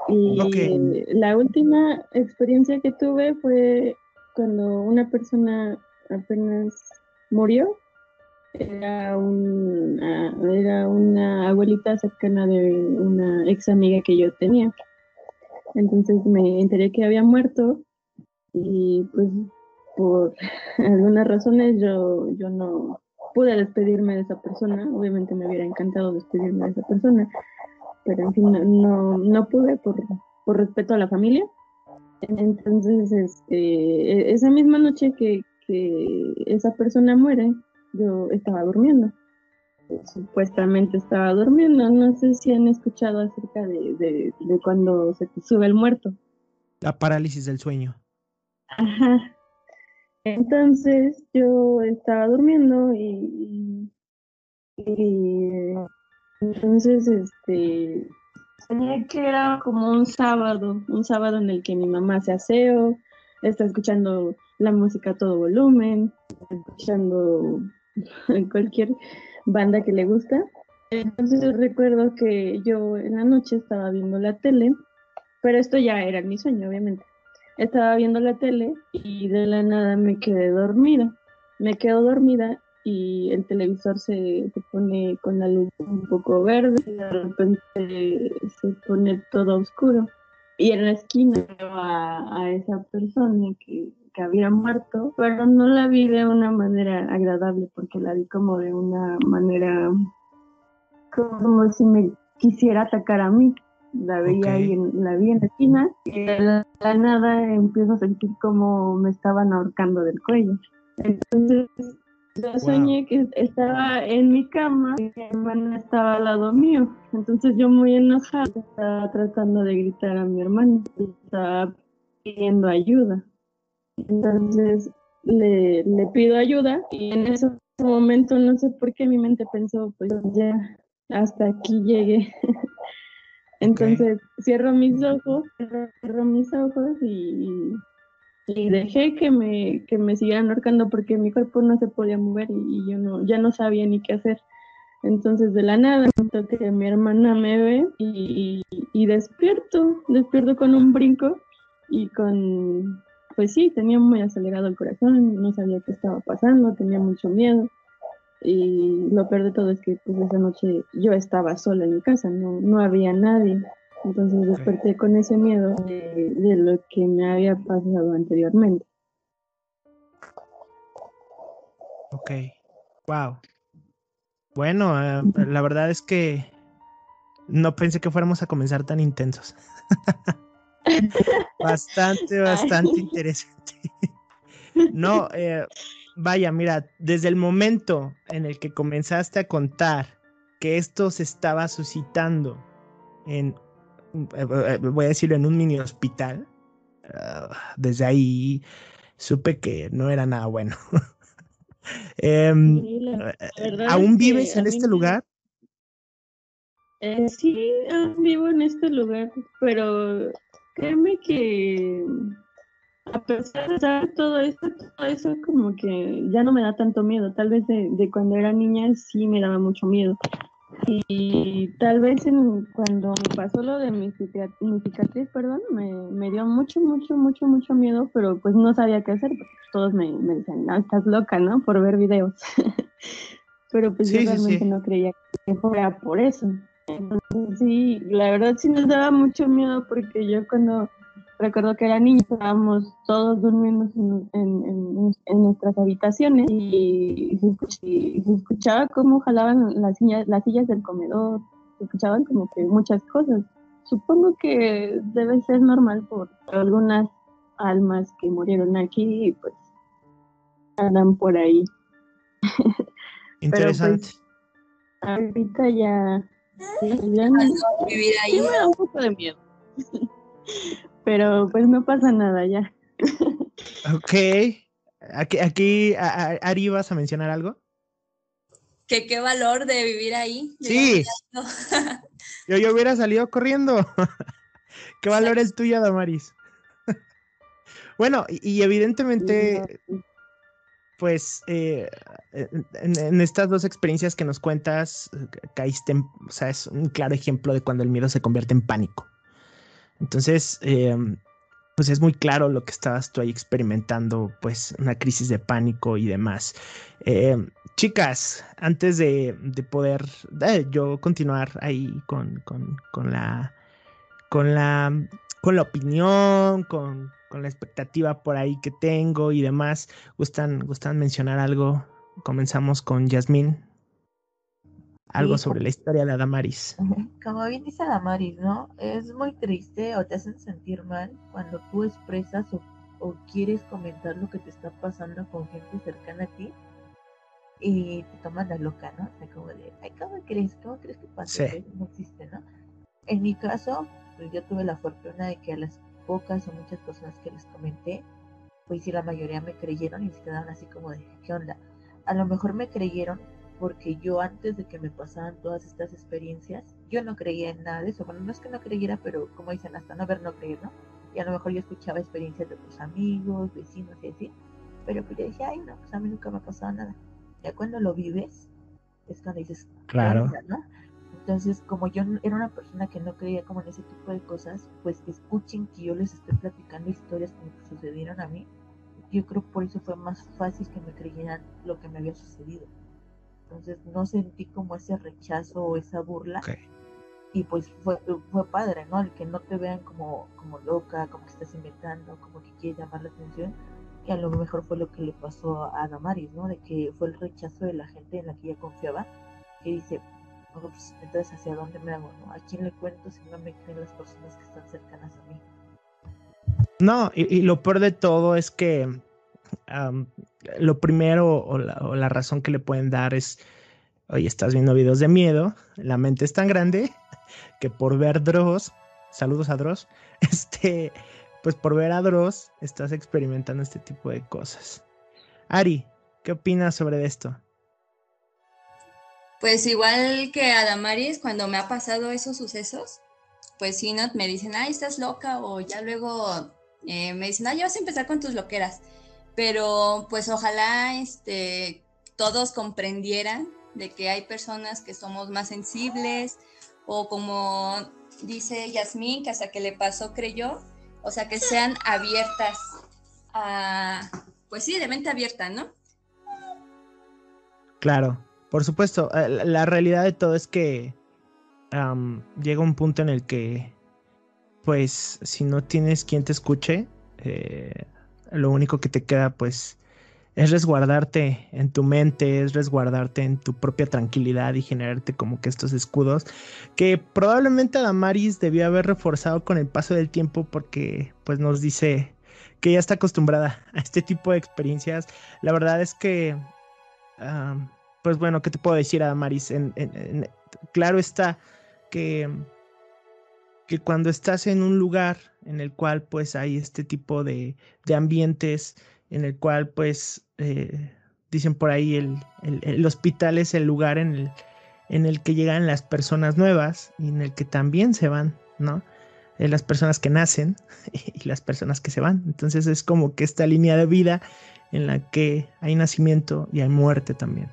Y la última experiencia que tuve fue cuando una persona apenas murió. Era una, era una abuelita cercana de una ex amiga que yo tenía. Entonces me enteré que había muerto y pues por (laughs) algunas razones yo, yo no pude despedirme de esa persona, obviamente me hubiera encantado despedirme de esa persona, pero en fin, no, no pude por, por respeto a la familia. Entonces, este, e, esa misma noche que, que esa persona muere, yo estaba durmiendo. Supuestamente estaba durmiendo. No sé si han escuchado acerca de, de, de cuando se sube el muerto. La parálisis del sueño. Ajá. Entonces yo estaba durmiendo y, entonces este tenía que era como un sábado, un sábado en el que mi mamá se aseo, está escuchando la música a todo volumen, escuchando (laughs) cualquier banda que le gusta. Entonces recuerdo que yo en la noche estaba viendo la tele, pero esto ya era mi sueño, obviamente. Estaba viendo la tele y de la nada me quedé dormida. Me quedo dormida y el televisor se, se pone con la luz un poco verde y de repente se pone todo oscuro. Y en la esquina veo a, a esa persona que, que había muerto, pero no la vi de una manera agradable porque la vi como de una manera como si me quisiera atacar a mí. La veía ahí, en, la vi en la esquina y de la, nada empiezo a sentir como me estaban ahorcando del cuello. Entonces yo soñé que estaba en mi cama y mi hermana estaba al lado mío. Entonces yo muy enojada estaba tratando de gritar a mi hermana, estaba pidiendo ayuda. Entonces le, le pido ayuda y en ese momento no sé por qué mi mente pensó, pues ya hasta aquí llegué. (laughs) Entonces cierro mis ojos, cierro mis ojos y, dejé que me, que me siguieran ahorcando porque mi cuerpo no se podía mover y, yo no, ya no sabía ni qué hacer. Entonces de la nada siento que mi hermana me ve y, despierto, despierto con un brinco y con, pues sí, tenía muy acelerado el corazón, no sabía qué estaba pasando, tenía mucho miedo. Y lo peor de todo es que pues esa noche yo estaba sola en mi casa, no, no había nadie. Entonces desperté con ese miedo de, lo que me había pasado anteriormente. Ok, wow. Bueno, eh, la verdad es que no pensé que fuéramos a comenzar tan intensos. (laughs) bastante, (laughs) bastante interesante. no, eh, vaya, mira, desde el momento en el que comenzaste a contar que esto se estaba suscitando en, eh, eh, voy a decirlo, en un mini hospital, ah, desde ahí supe que no era nada bueno. (laughs) Em, ¿Aún vives en este lugar? sí, vivo en este lugar, pero créeme que a pesar de todo esto, todo eso como que ya no me da tanto miedo. Tal vez de, cuando era niña sí me daba mucho miedo. Y tal vez en, cuando me pasó lo de mi, cicatriz, perdón, me, me, dio mucho, mucho, mucho, mucho miedo, pero pues no sabía qué hacer, porque todos me, me decían, no, estás loca, ¿no? Por ver videos. (laughs) pero pues yo realmente no creía que fuera por eso. Entonces sí, la verdad sí nos daba mucho miedo porque yo cuando recuerdo que era niña, estábamos todos durmiendo en, nuestras habitaciones y se, escuchaba cómo jalaban las sillas, las sillas del comedor, se escuchaban como que muchas cosas. Supongo que debe ser normal por algunas almas que murieron aquí y pues andan por ahí. (laughs) Interesante. ahorita ya, ya, vivir ahí. me da un poco de miedo. (laughs) pero pues no pasa nada ya. ok. Aquí, aquí Ari, ¿vas a mencionar algo? Que qué valor de vivir ahí. Sí. (laughs) yo, yo hubiera salido corriendo. (laughs) qué valor el tuyo, Damaris. (laughs) bueno, y, evidentemente, pues eh, en, en, estas dos experiencias que nos cuentas, caíste en, o sea, es un claro ejemplo de cuando el miedo se convierte en pánico. Entonces, em, pues es muy claro lo que estabas tú ahí experimentando, pues una crisis de pánico y demás. Em, chicas, antes de, poder yo continuar ahí con, la con la con la opinión, con, con, la expectativa por ahí que tengo y demás, gustan, gustan mencionar algo. Comenzamos con Yasmín algo sobre la historia de Adamaris. Como bien dice Adamaris, ¿no? Es muy triste o te hacen sentir mal cuando tú expresas o, quieres comentar lo que te está pasando con gente cercana a ti y te toman la loca, ¿no? O sea, como de, ay, ¿cómo crees? ¿Cómo crees que pasa? No existe, ¿no? En mi caso, pues yo tuve la fortuna de que a las pocas o muchas personas que les comenté, pues sí, la mayoría me creyeron y se quedaron así como de, ¿qué onda? A lo mejor me creyeron porque yo antes de que me pasaran todas estas experiencias, yo no creía en nada de eso. Bueno, no es que no creyera, pero como dicen, hasta no ver, no creer, ¿no? Y a lo mejor yo escuchaba experiencias de otros amigos, vecinos y así, pero pues yo decía, ay, no, pues a mí nunca me ha pasado nada. Ya cuando lo vives, es cuando dices, Claro. ¿no? Entonces, como yo era una persona que no creía como en ese tipo de cosas, pues que escuchen que yo les estoy platicando historias como que sucedieron a mí. Yo creo por eso fue más fácil que me creyeran lo que me había sucedido. Entonces no sentí como ese rechazo o esa burla Ok. y pues fue, fue padre, ¿no? El que no te vean como, como loca, como que estás inventando, como que quieres llamar la atención, que a lo mejor fue lo que le pasó a Damaris, ¿no? De que fue el rechazo de la gente en la que ella confiaba, que dice, "No, pues, entonces hacia dónde me hago, ¿no? ¿A quién le cuento si no me creen las personas que están cercanas a mí? No, y, y lo peor de todo es que lo primero o la, o la razón que le pueden dar es, oye, estás viendo videos de miedo, la mente es tan grande (laughs) que por ver Dross, saludos a Dross, (laughs) este, pues por ver a Dross estás experimentando este tipo de cosas. Ari, ¿qué opinas sobre esto? Pues igual que a Damaris, cuando me ha pasado esos sucesos, pues sí, ¿no? Me dicen, ay, estás loca, o ya luego eh, me dicen, ay, ya vas a empezar con tus loqueras. Pero pues ojalá este, todos comprendieran de que hay personas que somos más sensibles, o como dice Yasmín, que hasta que le pasó creyó, o sea, que sean abiertas a, pues sí, de mente abierta, ¿no? Claro, por supuesto. eh, La, realidad de todo es que llega un punto en el que, pues, si no tienes quien te escuche, eh, lo único que te queda, pues, es resguardarte en tu mente, es resguardarte en tu propia tranquilidad y generarte como que estos escudos que probablemente Adamaris debió haber reforzado con el paso del tiempo porque, pues, nos dice que ya está acostumbrada (laughs) a este tipo de experiencias. La verdad es que Am, pues bueno, ¿qué te puedo decir, Adamaris? En- claro está que, que cuando estás en un lugar en el cual pues hay este tipo de, de ambientes, en el cual pues eh, dicen por ahí el, el- el hospital es el lugar en el, en el que llegan las personas nuevas y en el que también se van, ¿no? Eh, las personas que nacen (laughs) y las personas que se van. Entonces es como que esta línea de vida en la que hay nacimiento y hay muerte también.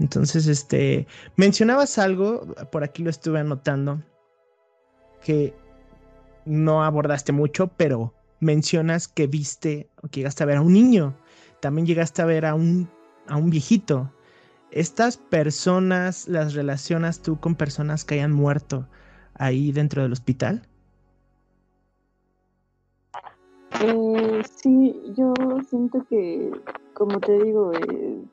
Entonces, este, mencionabas algo, por aquí lo estuve anotando, que no abordaste mucho, pero mencionas que viste o que llegaste a ver a un niño, también llegaste a ver a un, a un viejito. ¿Estas personas las relacionas tú con personas que hayan muerto ahí dentro del hospital? Eh, sí, yo siento que, como te digo, eh,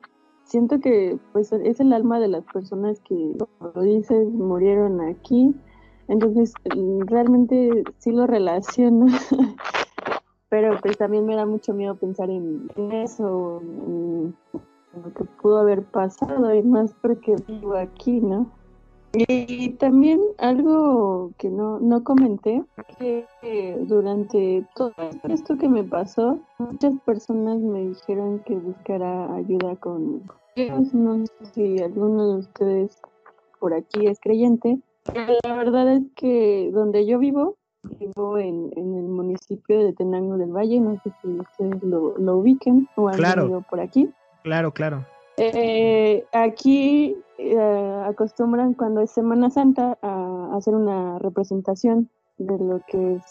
siento que pues es el alma de las personas que, como dices, murieron aquí. Entonces, mm, realmente sí lo relaciono, (laughs) pero pues también me da mucho miedo pensar en, eso, en, en lo que pudo haber pasado, y más porque vivo aquí, ¿no? Y también algo que no, no comenté, que eh, durante todo esto que me pasó, muchas personas me dijeron que buscara ayuda con Dios. No sé si alguno de ustedes por aquí es creyente. La verdad es que donde yo vivo, vivo en, en el municipio de Tenango del Valle, no sé si ustedes lo, lo ubiquen o han Claro. venido por aquí. Claro, claro. Eh, aquí eh, acostumbran cuando es Semana Santa a hacer una representación de lo que es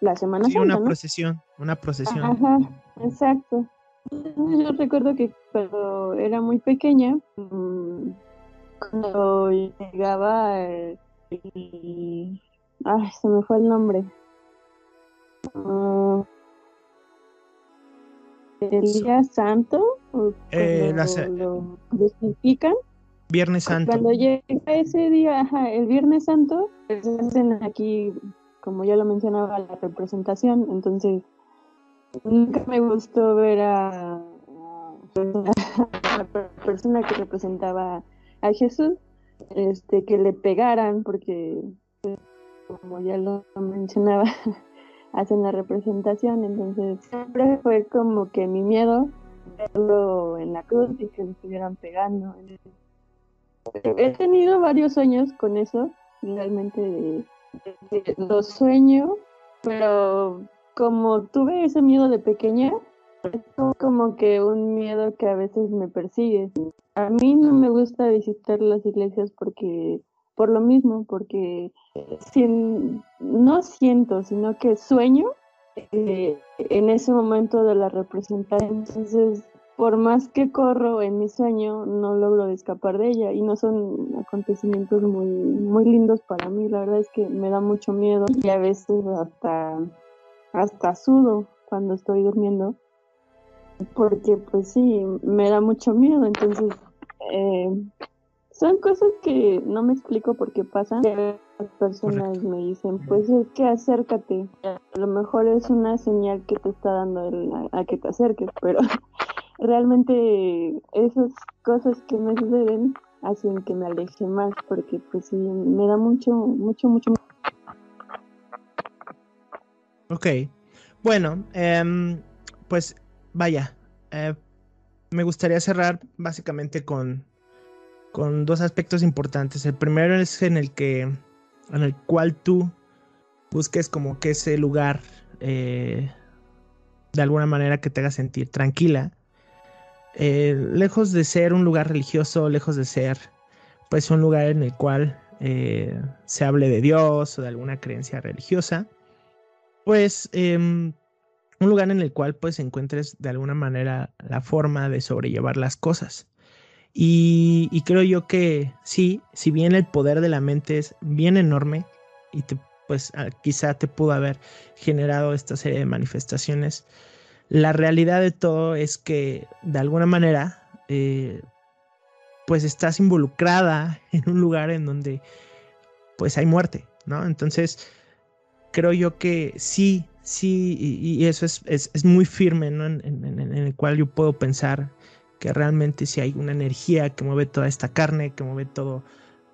la Semana Sí, Santa, una ¿no? procesión, una procesión. Ajá, exacto. Yo recuerdo que cuando era muy pequeña, mm, cuando llegaba el, el- ay, se me fue el nombre. Ah, el día santo, Eh, la lo crucifican. Viernes Santo. Cuando llega ese día, ajá, el Viernes Santo, pues hacen aquí, como ya lo mencionaba, la representación. Entonces, nunca me gustó ver a, a la per- persona que representaba a Jesús, este, que le pegaran, porque, como ya lo mencionaba, (laughs) hacen la representación. Entonces, siempre fue como que mi miedo verlo en la cruz y que le estuvieran pegando. He tenido varios sueños con eso, realmente de, de- de- lo sueño, pero como tuve ese miedo de pequeña, es como que un miedo que a veces me persigue. A mí no me gusta visitar las iglesias porque por lo mismo, porque no siento, sino que sueño eh, en ese momento de la representación. Entonces, por más que corro en mi sueño, no logro escapar de ella y no son acontecimientos muy, muy lindos para mí. La verdad es que me da mucho miedo y a veces hasta, hasta sudo cuando estoy durmiendo porque pues sí, me da mucho miedo. Entonces, eh, son cosas que no me explico por qué pasan. Las personas me dicen, pues es que acércate. A lo mejor es una señal que te está dando a, que te acerques, pero (laughs) realmente esas cosas que me suceden hacen que me aleje más, porque pues sí, me da mucho, mucho, mucho. Ok, bueno, em, pues vaya, eh, me gustaría cerrar básicamente con con dos aspectos importantes. El primero es en el que, en el cual tú busques como que ese lugar eh, de alguna manera que te haga sentir tranquila. Eh, lejos de ser un lugar religioso, lejos de ser pues un lugar en el cual se hable de Dios o de alguna creencia religiosa, pues em, un lugar en el cual pues encuentres de alguna manera la forma de sobrellevar las cosas. Y, creo yo que sí, si bien el poder de la mente es bien enorme y pues ah, quizá te pudo haber generado esta serie de manifestaciones, la realidad de todo es que de alguna manera eh, pues estás involucrada (laughs) en un lugar en donde pues hay muerte, ¿no? Entonces creo yo que sí, sí, y, eso es, es, muy firme, ¿no? en, el cual yo puedo pensar que realmente si hay una energía que mueve toda esta carne, que mueve todo,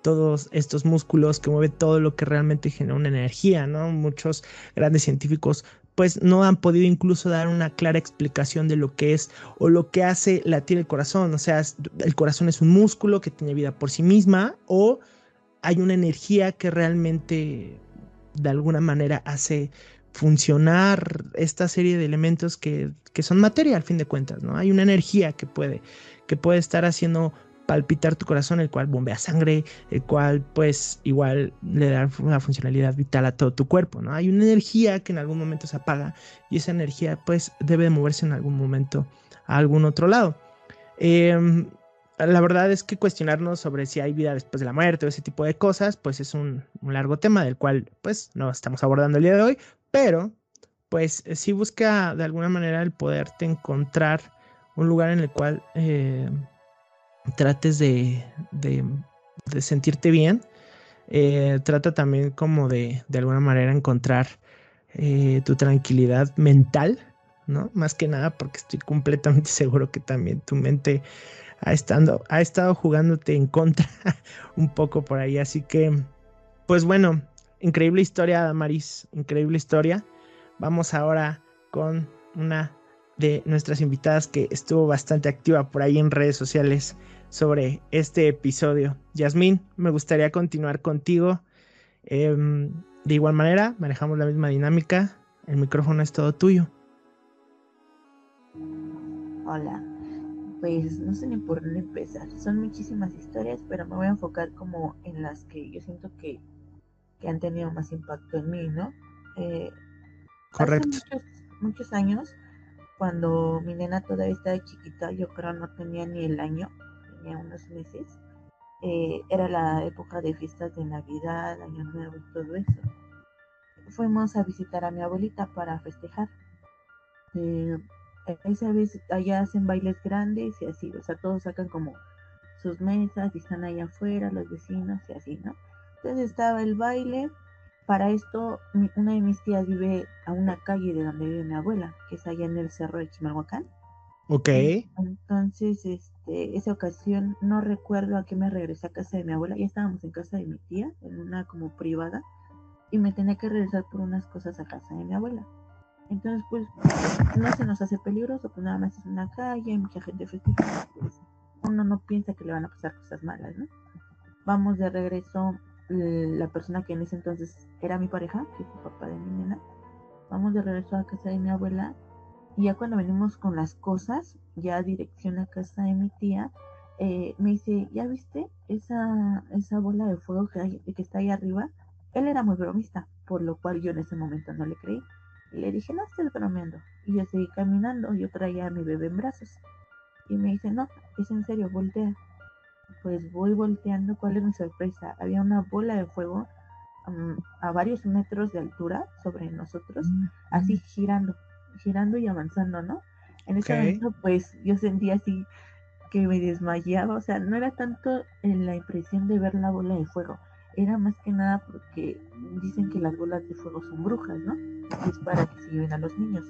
todos estos músculos, que mueve todo lo que realmente genera una energía, ¿no? Muchos grandes científicos pues no han podido incluso dar una clara explicación de lo que es o lo que hace latir el corazón. O sea, el corazón es un músculo que tiene vida por sí misma o hay una energía que realmente de alguna manera hace funcionar esta serie de elementos que, son materia al fin de cuentas, ¿no? Hay una energía que puede, que puede estar haciendo palpitar tu corazón, el cual bombea sangre, el cual pues igual le da una funcionalidad vital a todo tu cuerpo, ¿no? Hay una energía que en algún momento se apaga y esa energía pues debe moverse en algún momento a algún otro lado. Em, la verdad es que cuestionarnos sobre si hay vida después de la muerte o ese tipo de cosas, pues es un, un largo tema del cual pues no estamos abordando el día de hoy, pero, pues eh, sí busca de alguna manera el poderte encontrar un lugar en el cual eh, trates de, sentirte bien. Eh, trata también como de, de alguna manera encontrar tu tranquilidad mental, ¿no? Más que nada porque estoy completamente (laughs) seguro que también tu mente ha, ha estado jugándote en contra (laughs) un poco por ahí. Así que, pues bueno, increíble historia, Damaris, increíble historia. Vamos ahora con una de nuestras invitadas que estuvo bastante activa por ahí en redes sociales sobre este episodio. Yasmín, me gustaría continuar contigo. Em, de igual manera, manejamos la misma dinámica. El micrófono es todo tuyo. Hola, pues no sé ni por dónde empezar. Son muchísimas historias, pero me voy a enfocar como en las que yo siento que que han tenido más impacto en mí, ¿no? Eh, Correcto. Hace muchos, años, cuando mi nena todavía estaba chiquita, yo creo no tenía ni el año, tenía unos meses, eh, era la época de fiestas de Navidad, Año Nuevo y todo eso. Fuimos a visitar a mi abuelita para festejar. Eh, esa vez allá hacen bailes grandes y así, o sea, todos sacan como sus mesas y están ahí afuera, los vecinos y así, ¿no? Entonces estaba el baile. Para esto, una de mis tías vive a una calle de donde vive mi abuela, que es allá en el cerro de Chimalhuacán. Ok. Entonces, este, esa ocasión no recuerdo a qué me regresé a casa de mi abuela. Ya estábamos en casa de mi tía, en una como privada, y me tenía que regresar por unas cosas a casa de mi abuela. Entonces, pues, no se nos hace peligroso, pues nada más es una calle, hay mucha gente festeja, pues uno no piensa que le van a pasar cosas malas, ¿no? Vamos de regreso la persona que en ese entonces era mi pareja, que el papá de mi nena, vamos de regreso a casa de mi abuela Y ya cuando venimos con las cosas, ya dirección a casa de mi tía, eh, me dice, ¿ya viste esa, esa bola de fuego que, que está ahí arriba? Él era muy bromista, por lo cual yo en ese momento no le creí. Y le dije, no estés bromeando. Y yo seguí caminando, yo traía a mi bebé en brazos. Y me dice, no, es en serio, voltea. Pues voy volteando, ¿cuál es mi sorpresa? Había una bola de fuego mm, a varios metros de altura sobre nosotros, así girando, girando y avanzando, ¿no? En ese momento, pues yo sentía así que me desmayaba, o sea, no era tanto en la impresión de ver la bola de fuego, era más que nada porque dicen que las bolas de fuego son brujas, ¿no? es para que se lleven a los niños.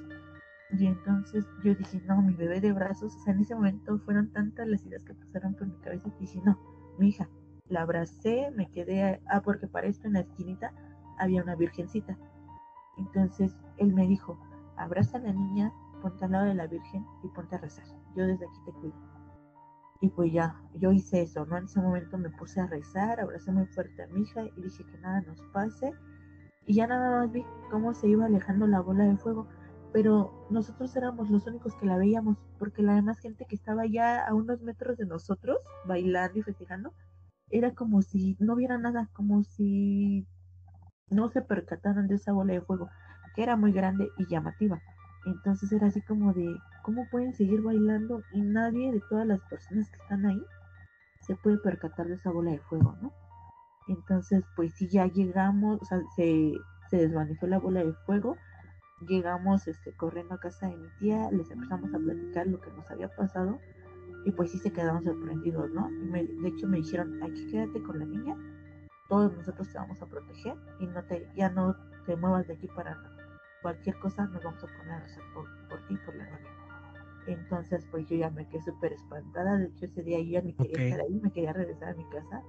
Y entonces yo dije, no, mi bebé de brazos, o sea, en ese momento fueron tantas las ideas que pasaron por mi cabeza que dije, no, mi hija, la abracé, me quedé, ah, porque para esto en la esquinita había una virgencita. Entonces él me dijo, abraza a la niña, ponte al lado de la virgen y ponte a rezar. Yo desde aquí te cuido. Y pues ya, yo hice eso, ¿no? En ese momento me puse a rezar, abracé muy fuerte a mi hija y dije que nada nos pase. Y ya nada más vi cómo se iba alejando la bola de fuego pero nosotros éramos los únicos que la veíamos, porque la demás gente que estaba ya a unos metros de nosotros, bailando y festejando, era como si no viera nada, como si no se percataran de esa bola de fuego, que era muy grande y llamativa. Entonces era así como de, ¿cómo pueden seguir bailando y nadie de todas las personas que están ahí se puede percatar de esa bola de fuego, ¿no? Entonces, pues si ya llegamos, o sea, se, se desvaneció la bola de fuego, llegamos este, corriendo a casa de mi tía, les empezamos a platicar lo que nos había pasado y pues sí se quedaron sorprendidos, ¿no? Y de hecho me dijeron, aquí quédate con la niña, todos nosotros te vamos a proteger y no te, ya no te muevas de aquí para cualquier cosa, nos vamos a poner a hacer por, por ti, por la niña. Entonces, pues yo ya me quedé súper espantada. De hecho, ese día yo ya ni quería estar ahí, me quería regresar a mi casa.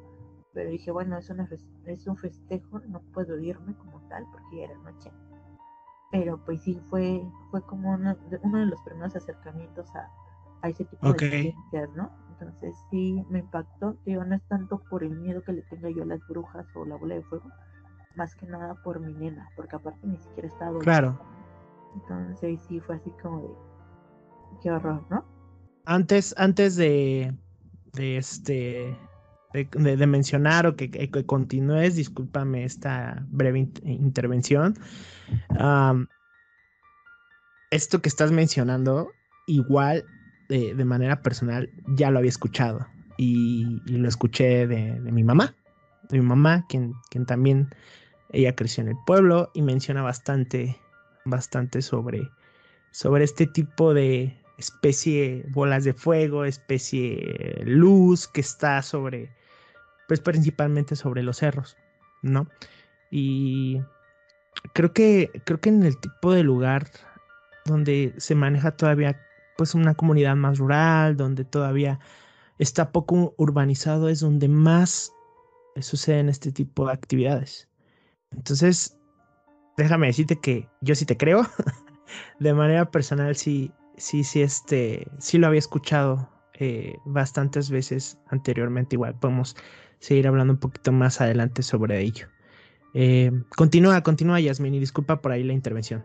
Pero dije, bueno, es, una es un festejo, no puedo irme como tal porque ya era noche pero pues sí fue fue como uno, uno de los primeros acercamientos a, a ese tipo de experiencias, ¿no? Entonces sí me impactó, digo, no es tanto por el miedo que le tenga yo a las brujas o la bola de fuego, más que nada por mi nena, porque aparte ni siquiera estaba Claro. Entonces sí fue así como de qué horror, ¿no? Antes, antes de, de este de, mencionar o que, que, continúes, discúlpame esta breve intervención. esto que estás mencionando, igual de, manera personal, ya lo había escuchado y, lo escuché de, mi mamá, de mi mamá, quien, quien también, ella creció en el pueblo y menciona bastante, bastante sobre, sobre este tipo de, especie bolas de fuego, especie luz que está sobre, pues principalmente sobre los cerros, ¿no? Y creo que, creo que en el tipo de lugar donde se maneja todavía pues una comunidad más rural, donde todavía está poco urbanizado, es donde más suceden este tipo de actividades. Entonces, déjame decirte que yo sí te creo. (laughs) de manera personal, sí, sí, sí, este, sí lo había escuchado eh, bastantes veces anteriormente. Igual podemos seguir hablando un poquito más adelante sobre ello. Eh, continúa, continúa, Yasmin, y disculpa por ahí la intervención.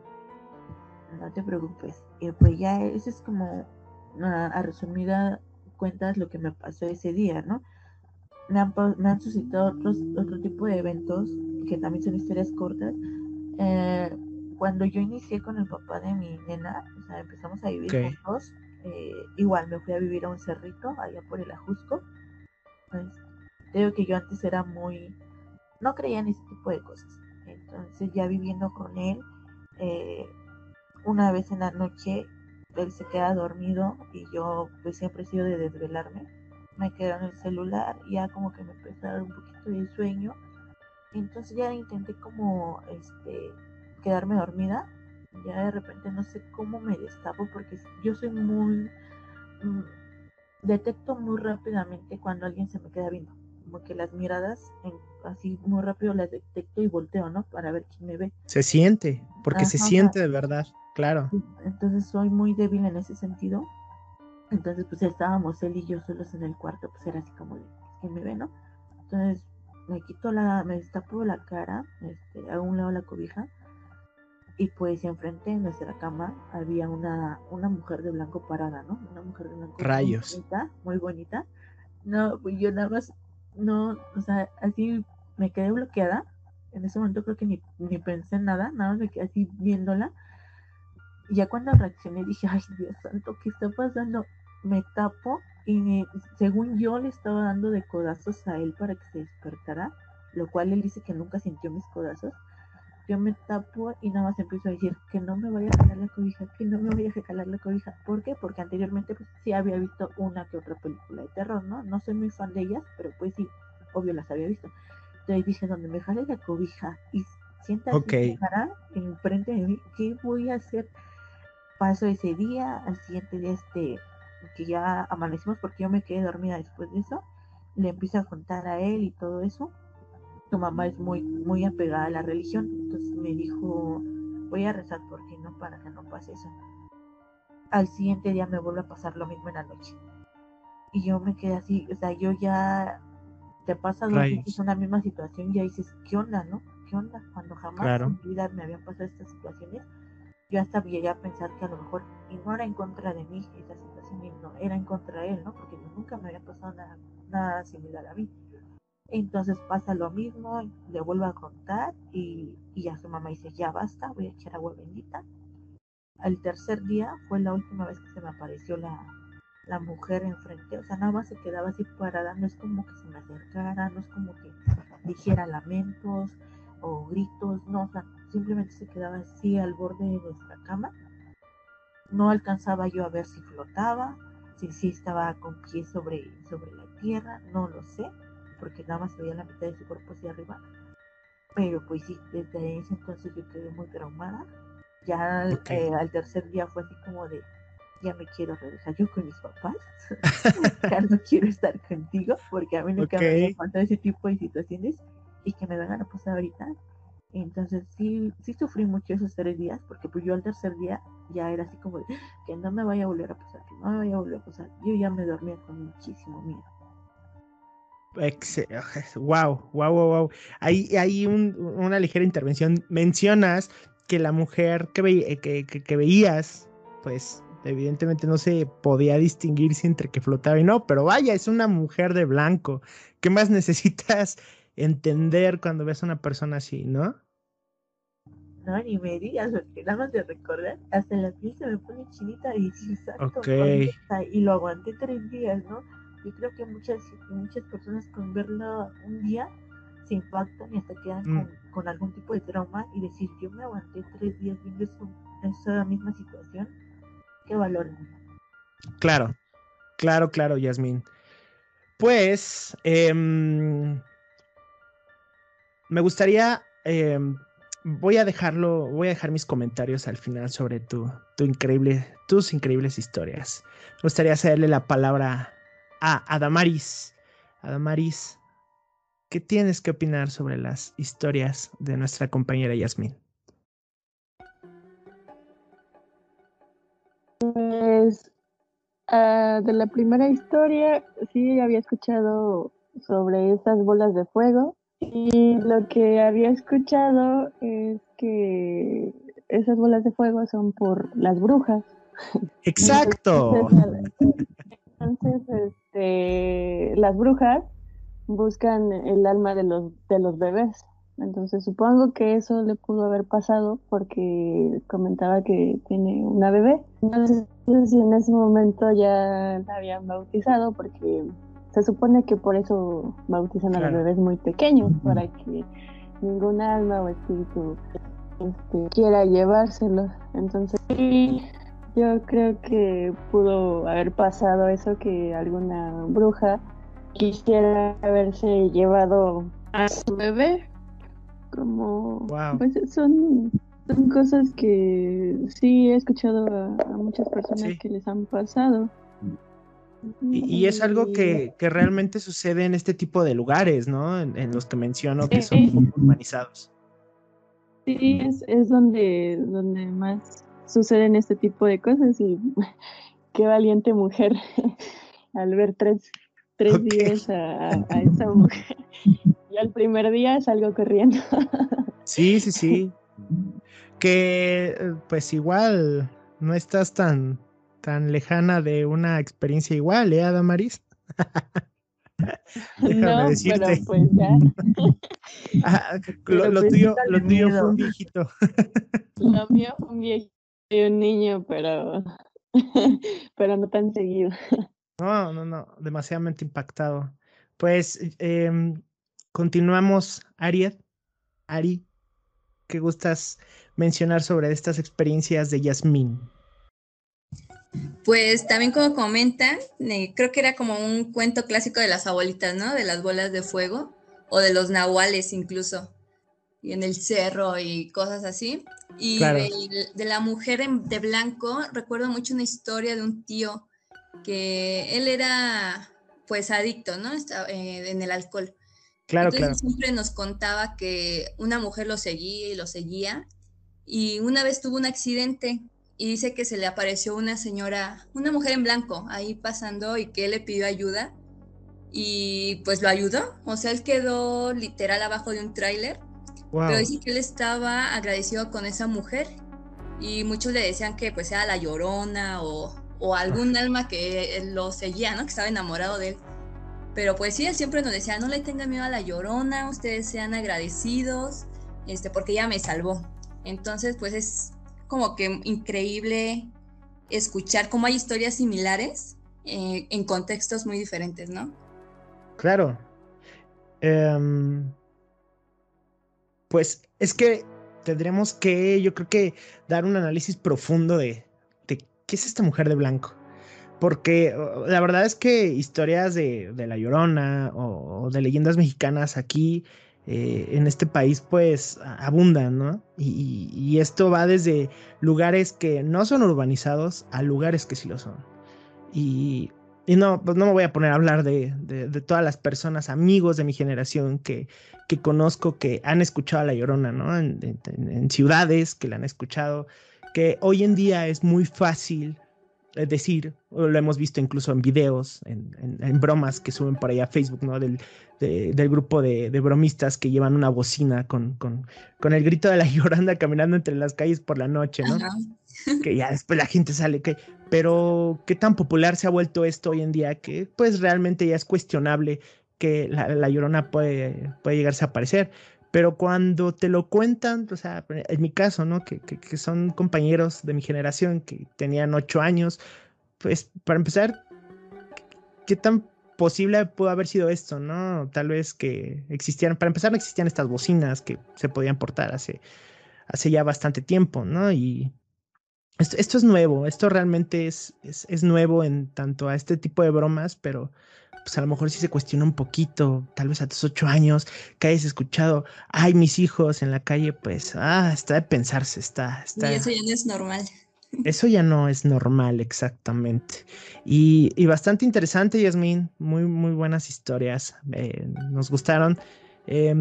No te preocupes. Eh, pues ya eso es como a resumida cuentas lo que me pasó ese día, ¿no? Me han, me han suscitado otros, otro tipo de eventos que también son historias cortas. Eh, cuando yo inicié con el papá de mi nena, o sea, empezamos a vivir juntos, eh, igual me fui a vivir a un cerrito allá por el Ajusco. Pues, creo que yo antes era muy, no creía en ese tipo de cosas. Entonces ya viviendo con él, eh, una vez en la noche, él se queda dormido y yo pues siempre he sido de desvelarme. Me quedé en el celular y ya como que me empezó a dar un poquito de sueño. Entonces ya intenté como este quedarme dormida. Ya de repente no sé cómo me destapo porque yo soy muy... Mm, detecto muy rápidamente cuando alguien se me queda viendo. Como que las miradas así muy rápido las detecto y volteo, ¿no? Para ver quién me ve. Se siente, porque se siente de verdad, claro. Entonces soy muy débil en ese sentido. Entonces pues estábamos él y yo solos en el cuarto, pues era así como de, ¿quién me ve, no? Entonces me quito la, me destapo la cara, este, a un lado la cobija y pues enfrente de nuestra cama había una, una mujer de blanco parada, ¿no? Una mujer de blanco Rayos. muy bonita, muy bonita. No, pues yo nada más, no, o sea, así me quedé bloqueada. En ese momento creo que ni, ni pensé en nada, nada más me quedé así viéndola. Y ya cuando reaccioné dije, ay Dios santo, ¿qué está pasando? Me tapo y según yo le estaba dando de codazos a él para que se despertara, lo cual él dice que nunca sintió mis codazos. Yo me tapo y nada más empiezo a decir que no me vaya a jalar la cobija, que no me vaya a jalar la cobija. ¿Por qué? Porque anteriormente pues sí había visto una que otra película de terror, ¿no? No soy muy fan de ellas, pero pues sí, obvio las había visto. Entonces dije, donde me jale la cobija y sienta Ok. que enfrente de mí, ¿qué voy a hacer? Pasó ese día, al siguiente día este, que ya amanecimos porque yo me quedé dormida después de eso, le empiezo a contar a él y todo eso. Tu mamá es muy, muy apegada a la religión, entonces me dijo, voy a rezar por ti, ¿no? Para que no pase eso. Al siguiente día me vuelve a pasar lo mismo en la noche. Y yo me quedé así, o sea, yo ya te pasa dos Rayos. veces una misma situación y ya dices, ¿qué onda, no? ¿Qué onda? Cuando jamás Claro. en mi vida me habían pasado estas situaciones, yo hasta llegué a pensar que a lo mejor, y no era en contra de mí esa situación, y no, era en contra de él, ¿no? Porque nunca me había pasado nada, nada similar a mí. Entonces pasa lo mismo, le vuelvo a contar y, ya su mamá dice, ya basta, voy a echar agua bendita. Al tercer día fue la última vez que se me apareció la, la mujer enfrente, o sea, nada más se quedaba así parada, no es como que se me acercara, no es como que dijera lamentos o gritos, no, o sea, simplemente se quedaba así al borde de nuestra cama. No alcanzaba yo a ver si flotaba, si sí estaba con pies sobre, sobre la tierra, no lo sé, porque nada más se veía la mitad de su cuerpo hacia arriba. Pero pues sí, desde ese entonces yo quedé muy traumada. Ya eh, al tercer día fue así como de, ya me quiero regresar yo con mis papás, (laughs) ya no quiero estar contigo, porque a mí nunca me Ok. había pasado ese tipo de situaciones y que me vengan a pasar ahorita. Entonces sí, sí sufrí mucho esos tres días, porque pues yo al tercer día ya era así como de, que no me vaya a volver a pasar, que no me vaya a volver a pasar. Yo ya me dormía con muchísimo miedo. Wow, wow, wow, wow. Hay, hay un- una ligera intervención. Mencionas que la mujer que, ve- eh, que, que- que veías, pues evidentemente no se podía distinguir si entre que flotaba y no, pero vaya, es una mujer de blanco. ¿Qué más (laughs) necesitas entender cuando ves a una persona así, no? No, ni me digas, porque nada más de recordar, hasta la piel se me pone chinita y exacto. Y lo aguanté tres días, ¿no? Yo creo que muchas, muchas personas con verlo un día se impactan y hasta quedan Mm. con, con algún tipo de trauma y decir, yo me aguanté tres días viendo eso, esa misma situación, qué valor. Claro, claro, claro, Yasmín. Pues em, me gustaría, em, voy a dejarlo, voy a dejar mis comentarios al final sobre tu, tu increíble, tus increíbles historias. Me gustaría hacerle la palabra a Adamaris. Adamaris, ¿qué tienes que opinar sobre las historias de nuestra compañera Yasmín? Pues ah, de la primera historia sí había escuchado sobre esas bolas de fuego y lo que había escuchado es que esas bolas de fuego son por las brujas. Exacto. (laughs) Entonces, este, las brujas buscan el alma de los, de los bebés. Entonces supongo que eso le pudo haber pasado porque comentaba que tiene una bebé. No sé si en ese momento ya la habían bautizado porque se supone que por eso bautizan a los bebés muy pequeños, para que ningún alma o espíritu este, quiera llevárselo. Entonces sí, yo creo que pudo haber pasado eso que alguna bruja quisiera haberse llevado a su bebé. Como Wow. pues son, son cosas que sí he escuchado a, a muchas personas Sí. que les han pasado. Y, y es algo que, que realmente sucede en este tipo de lugares, ¿no? En, en los que menciono que son Sí. urbanizados. Sí, es, es donde, donde más suceden este tipo de cosas y (laughs) qué valiente mujer (laughs) al ver tres, tres días a, a esa mujer. Y al primer día salgo corriendo. (laughs) Sí, sí, sí. Eh, pues igual, no estás tan, tan lejana de una experiencia igual, ¿eh, Adamaris? no, pero pues ya. Ah, lo, pues tuyo, lo tuyo fue un viejito. lo mío fue un viejito un niño, pero, (laughs) pero no tan seguido. (laughs) No, no, no, demasiadamente impactado. Pues eh, continuamos, Ariad. Ari, ¿qué gustas mencionar sobre estas experiencias de Yasmín? Pues también como comentan, eh, creo que era como un cuento clásico de las abuelitas, ¿no? De las bolas de fuego o de los nahuales incluso, y en el cerro y cosas así. Y de, la mujer de blanco, recuerdo mucho una historia de un tío que él era pues adicto, ¿no? Eh, en el alcohol. Claro, Entonces, claro. siempre nos contaba que una mujer lo seguía y lo seguía y una vez tuvo un accidente y dice que se le apareció una señora, una mujer en blanco ahí pasando y que él le pidió ayuda y pues lo ayudó, o sea, él quedó literal abajo de un tráiler, pero dice que él estaba agradecido con esa mujer y muchos le decían que pues era la llorona o, o algún alma que lo seguía, ¿no? Que estaba enamorado de él. Pero pues sí, él siempre nos decía, no le tengan miedo a la llorona, ustedes sean agradecidos, este, porque ella me salvó. Entonces, pues es como que increíble escuchar cómo hay historias similares eh, en contextos muy diferentes, ¿no? Claro. Em, pues es que tendremos que, yo creo que, dar un análisis profundo de, de qué es esta mujer de blanco. Porque la verdad es que historias de, de La Llorona o, de leyendas mexicanas aquí eh, en este país pues abundan, ¿no? Y, esto va desde lugares que no son urbanizados a lugares que sí lo son. Y, y no, pues no me voy a poner a hablar de, de, de todas las personas, amigos de mi generación que, que, conozco que han escuchado a La Llorona, ¿no? En, en, en ciudades que la han escuchado, que hoy en día es muy fácil es decir, lo hemos visto incluso en videos, en, bromas que suben por ahí a Facebook, ¿no? Del, de, del grupo de, de, bromistas que llevan una bocina con, con, con, el grito de la lloranda caminando entre las calles por la noche, ¿no? Que ya después la gente sale, que, pero qué tan popular se ha vuelto esto hoy en día que pues realmente ya es cuestionable que la, la llorona puede, puede llegarse a aparecer pero cuando te lo cuentan, o sea, en mi caso, ¿no? Que, que, son compañeros de mi generación que tenían ocho años, pues para empezar, ¿qué tan posible pudo haber sido esto, no? Tal vez que existieran, para empezar no existían estas bocinas que se podían portar hace, hace ya bastante tiempo, ¿no? Y esto, esto es nuevo, esto realmente es, es, es nuevo en tanto a este tipo de bromas, pero pues a lo mejor sí se cuestiona un poquito, tal vez a tus ocho años, que hayas escuchado, ay, mis hijos en la calle, pues, ah, está de pensarse, está, está. Y eso ya no es normal. Eso ya no es normal, exactamente. Y, y bastante interesante, Yasmin, muy, muy buenas historias, eh, nos gustaron. Eh,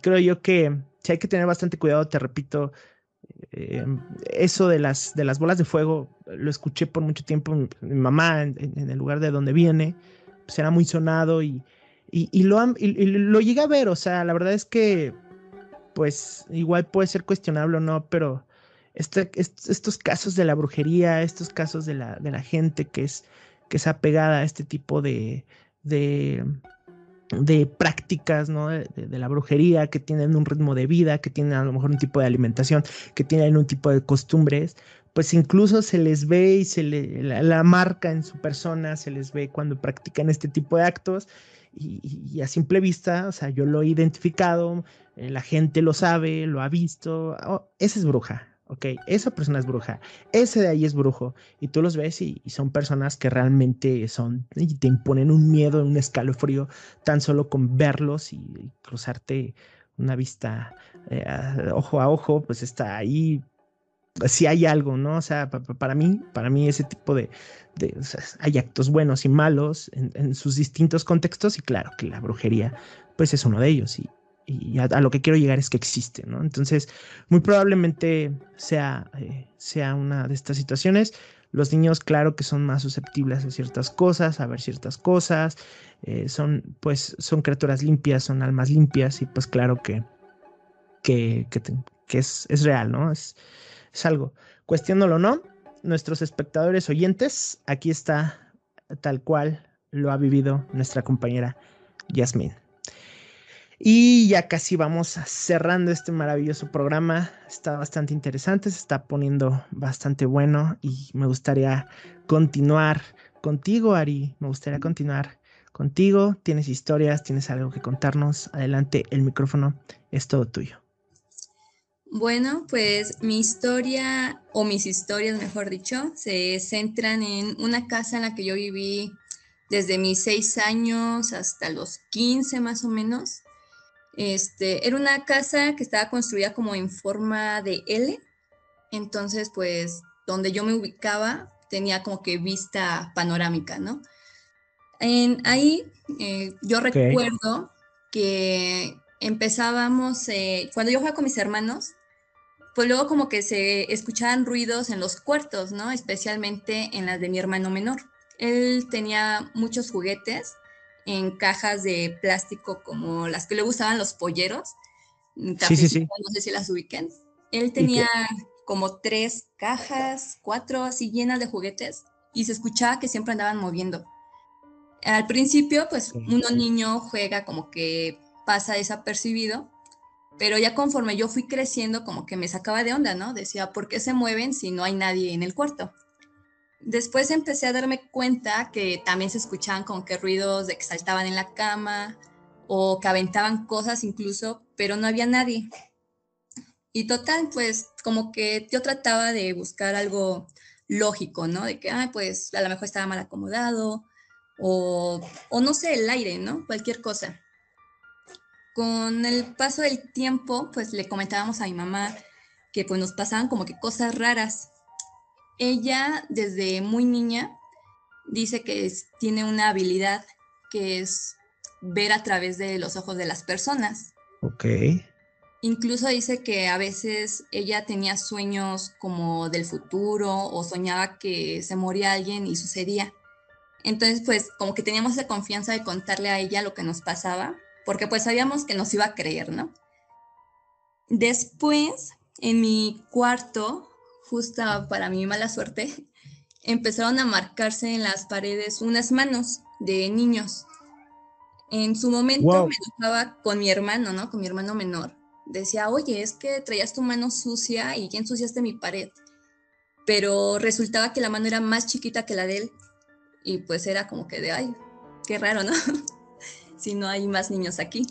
creo yo que sí hay que tener bastante cuidado, te repito, eh, eso de las, de las bolas de fuego, lo escuché por mucho tiempo mi, mi mamá en, en, el lugar de donde viene pues era muy sonado y, y, lo, y, lo llegué a ver, o sea, la verdad es que, pues igual puede ser cuestionable o no, pero este, est estos casos de la brujería, estos casos de la, de la gente que es, que es apegada a este tipo de, de, de prácticas, ¿no? De, de, la brujería, que tienen un ritmo de vida, que tienen a lo mejor un tipo de alimentación, que tienen un tipo de costumbres, pues incluso se les ve y se le, la, marca en su persona, se les ve cuando practican este tipo de actos y, a simple vista, o sea, yo lo he identificado, eh, la gente lo sabe, lo ha visto, oh, es bruja, ok, esa persona es bruja, ese de ahí es brujo y tú los ves y, son personas que realmente son y te imponen un miedo, un escalofrío tan solo con verlos y, y cruzarte una vista eh, ojo a ojo, pues está ahí si hay algo, ¿no? O sea, para mí, para mí ese tipo de, hay actos buenos y malos en, sus distintos contextos y claro que la brujería, pues es uno de ellos y, y a, a, lo que quiero llegar es que existe, ¿no? Entonces, muy probablemente sea, eh, sea una de estas situaciones. Los niños, claro que son más susceptibles a ciertas cosas, a ver ciertas cosas, eh, son, pues, son criaturas limpias, son almas limpias y pues claro que, que, que, que es, es real, ¿no? Es, es algo. Cuestiónalo o no, nuestros espectadores oyentes, aquí está tal cual lo ha vivido nuestra compañera Yasmin. Y ya casi vamos cerrando este maravilloso programa. Está bastante interesante, se está poniendo bastante bueno y me gustaría continuar contigo, Ari. Me gustaría continuar contigo. Tienes historias, tienes algo que contarnos. Adelante, el micrófono es todo tuyo. Bueno, pues mi historia, o mis historias, mejor dicho, se centran en una casa en la que yo viví desde mis seis años hasta los 15 más o menos. Este, era una casa que estaba construida como en forma de L, entonces pues donde yo me ubicaba tenía como que vista panorámica, ¿no? En, ahí eh, yo recuerdo que empezábamos, eh, cuando yo jugaba con mis hermanos, pues luego como que se escuchaban ruidos en los cuartos, ¿no? Especialmente en las de mi hermano menor. Él tenía muchos juguetes en cajas de plástico como las que le gustaban los polleros. Sí, sí, sí. No sé si las ubiquen. Él tenía como tres cajas, cuatro así llenas de juguetes y se escuchaba que siempre andaban moviendo. Al principio, pues uno niño juega como que pasa desapercibido, pero ya conforme yo fui creciendo, como que me sacaba de onda, ¿no? Decía, ¿por qué se mueven si no hay nadie en el cuarto? Después empecé a darme cuenta que también se escuchaban como que ruidos de que saltaban en la cama o que aventaban cosas incluso, pero no había nadie. Y total, pues como que yo trataba de buscar algo lógico, ¿no? De que, ah, pues a lo mejor estaba mal acomodado o, o no sé, el aire, ¿no? Cualquier cosa. Con el paso del tiempo, pues le comentábamos a mi mamá que pues nos pasaban como que cosas raras. Ella desde muy niña dice que tiene una habilidad que es ver a través de los ojos de las personas. Ok. Incluso dice que a veces ella tenía sueños como del futuro o soñaba que se moría alguien y sucedía. Entonces, pues como que teníamos la confianza de contarle a ella lo que nos pasaba porque pues sabíamos que nos iba a creer, ¿no? Después, en mi cuarto, justo para mi mala suerte, (laughs) empezaron a marcarse en las paredes unas manos de niños. En su momento me enojaba con mi hermano, ¿no? Con mi hermano menor. Decía, oye, es que traías tu mano sucia y ya ensuciaste mi pared. Pero resultaba que la mano era más chiquita que la de él. Y pues era como que de, ay, qué raro, ¿no? (laughs) si no hay más niños aquí.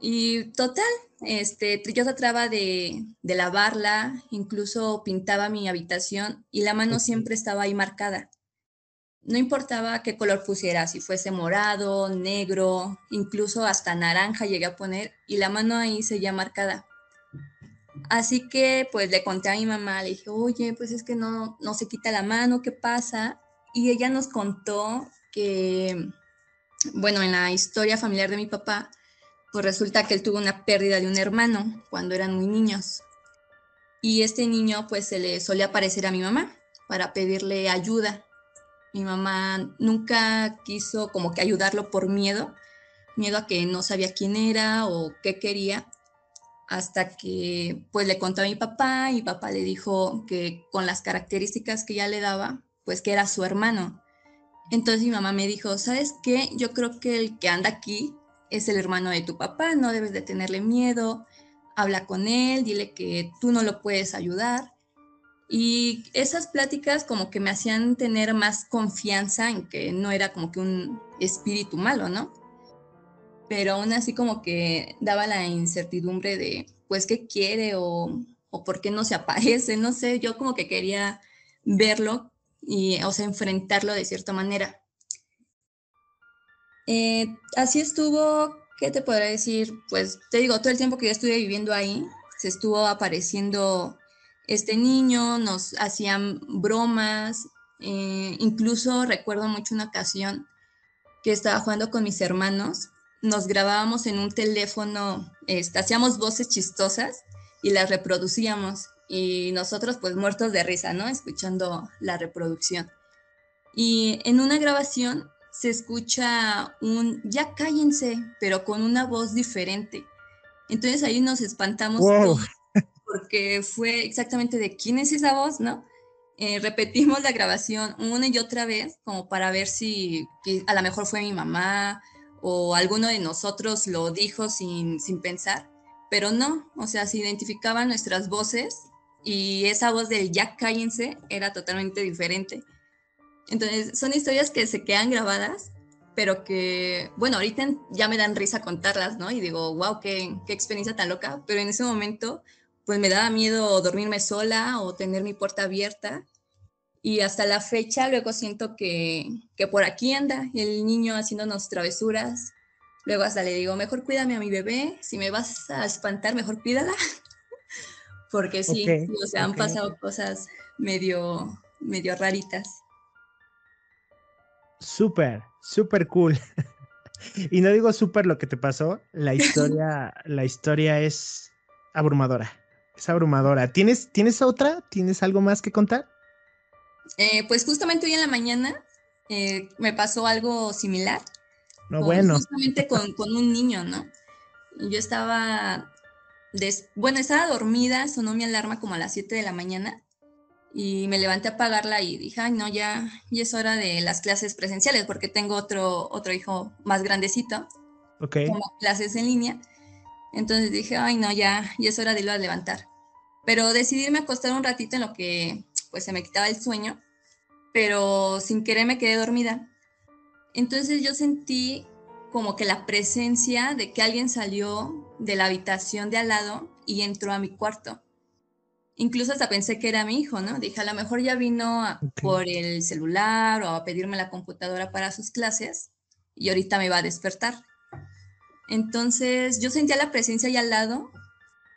Y total, este, yo trataba de, de, lavarla, incluso pintaba mi habitación y la mano siempre estaba ahí marcada. No importaba qué color pusiera, si fuese morado, negro, incluso hasta naranja llegué a poner y la mano ahí seguía marcada. Así que pues le conté a mi mamá, le dije, oye, pues es que no, no se quita la mano, ¿qué pasa? Y ella nos contó que bueno, en la historia familiar de mi papá, pues resulta que él tuvo una pérdida de un hermano cuando eran muy niños. Y este niño pues se le solía aparecer a mi mamá para pedirle ayuda. Mi mamá nunca quiso como que ayudarlo por miedo, miedo a que no sabía quién era o qué quería, hasta que pues le contó a mi papá y papá le dijo que con las características que ya le daba, pues que era su hermano. Entonces mi mamá me dijo, ¿sabes qué? Yo creo que el que anda aquí es el hermano de tu papá, no debes de tenerle miedo, habla con él, dile que tú no lo puedes ayudar. Y esas pláticas como que me hacían tener más confianza en que no era como que un espíritu malo, ¿no? Pero aún así como que daba la incertidumbre de, pues, ¿qué quiere o, o por qué no se aparece? No sé, yo como que quería verlo y, o sea, enfrentarlo de cierta manera. Eh, así estuvo, ¿qué te podré decir? Pues te digo, todo el tiempo que yo estuve viviendo ahí, se estuvo apareciendo este niño, nos hacían bromas, eh, incluso recuerdo mucho una ocasión que estaba jugando con mis hermanos, nos grabábamos en un teléfono, este, hacíamos voces chistosas y las reproducíamos y nosotros pues muertos de risa, ¿no? Escuchando la reproducción. Y en una grabación se escucha un ya cállense, pero con una voz diferente. Entonces ahí nos espantamos todos porque fue exactamente de quién es esa voz, ¿no? Eh, repetimos la grabación una y otra vez como para ver si a lo mejor fue mi mamá o alguno de nosotros lo dijo sin, sin pensar, pero no, o sea, se identificaban nuestras voces y esa voz del ya cállense era totalmente diferente. Entonces, son historias que se quedan grabadas, pero que, bueno, ahorita ya me dan risa contarlas, ¿no? Y digo, wow, qué, qué experiencia tan loca, pero en ese momento, pues me daba miedo dormirme sola o tener mi puerta abierta. Y hasta la fecha luego siento que, que por aquí anda el niño haciéndonos travesuras. Luego hasta le digo, mejor cuídame a mi bebé, si me vas a espantar, mejor cuídala. Porque sí, o sea, han pasado cosas medio, medio raritas. Súper, súper cool. (laughs) y no digo súper lo que te pasó, la historia, (laughs) la historia es abrumadora. Es abrumadora. ¿Tienes, ¿Tienes otra? ¿Tienes algo más que contar? Eh, pues justamente hoy en la mañana eh, me pasó algo similar. No, bueno. Justamente con, con, un niño, ¿no? Yo estaba bueno, estaba dormida, sonó mi alarma como a las 7 de la mañana y me levanté a apagarla y dije, ay, no, ya, ya es hora de las clases presenciales porque tengo otro, otro hijo más grandecito. Ok. Como clases en línea. Entonces dije, ay, no, ya, ya es hora de irlo a levantar. Pero decidí irme a acostar un ratito en lo que pues se me quitaba el sueño, pero sin querer me quedé dormida. Entonces yo sentí como que la presencia de que alguien salió de la habitación de al lado y entró a mi cuarto. Incluso hasta pensé que era mi hijo, ¿no? Dije, a lo mejor ya vino por el celular o a pedirme la computadora para sus clases y ahorita me va a despertar. Entonces yo sentía la presencia ahí al lado,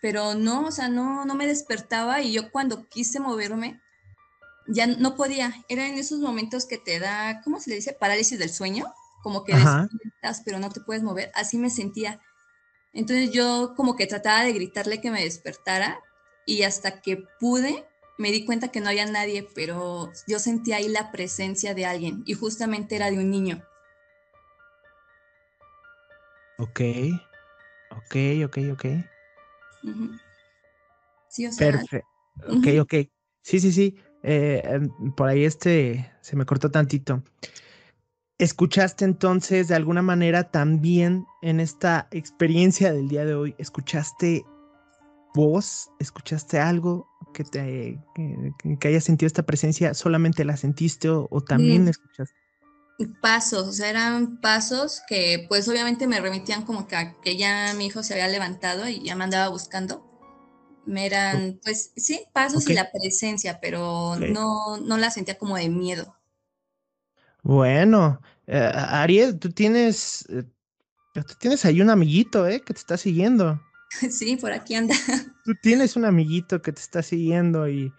pero no, o sea, no, no me despertaba y yo cuando quise moverme ya no podía. Era en esos momentos que te da, ¿cómo se le dice? Parálisis del sueño como que despiertas pero no te puedes mover, así me sentía. Entonces yo como que trataba de gritarle que me despertara y hasta que pude me di cuenta que no había nadie, pero yo sentía ahí la presencia de alguien y justamente era de un niño. Ok, ok, ok, ok. Sí, o sea. Perfecto. Ok, ok. Sí, sí, sí. Eh, em, por ahí este se me cortó tantito. ¿Escuchaste entonces de alguna manera también en esta experiencia del día de hoy, escuchaste voz, escuchaste algo que te que, haya sentido esta presencia, solamente la sentiste o, también mm. escuchaste? Pasos, o sea, eran pasos que pues obviamente me remitían como que, que ya mi hijo se había levantado y ya me andaba buscando. Me eran, pues sí, pasos y la presencia, pero no, no la sentía como de miedo. Bueno, eh, Ariel, tú tienes, eh, tú tienes ahí un amiguito, ¿eh? Que te está siguiendo. (laughs) Sí, por aquí anda. (laughs) Tú tienes un amiguito que te está siguiendo y,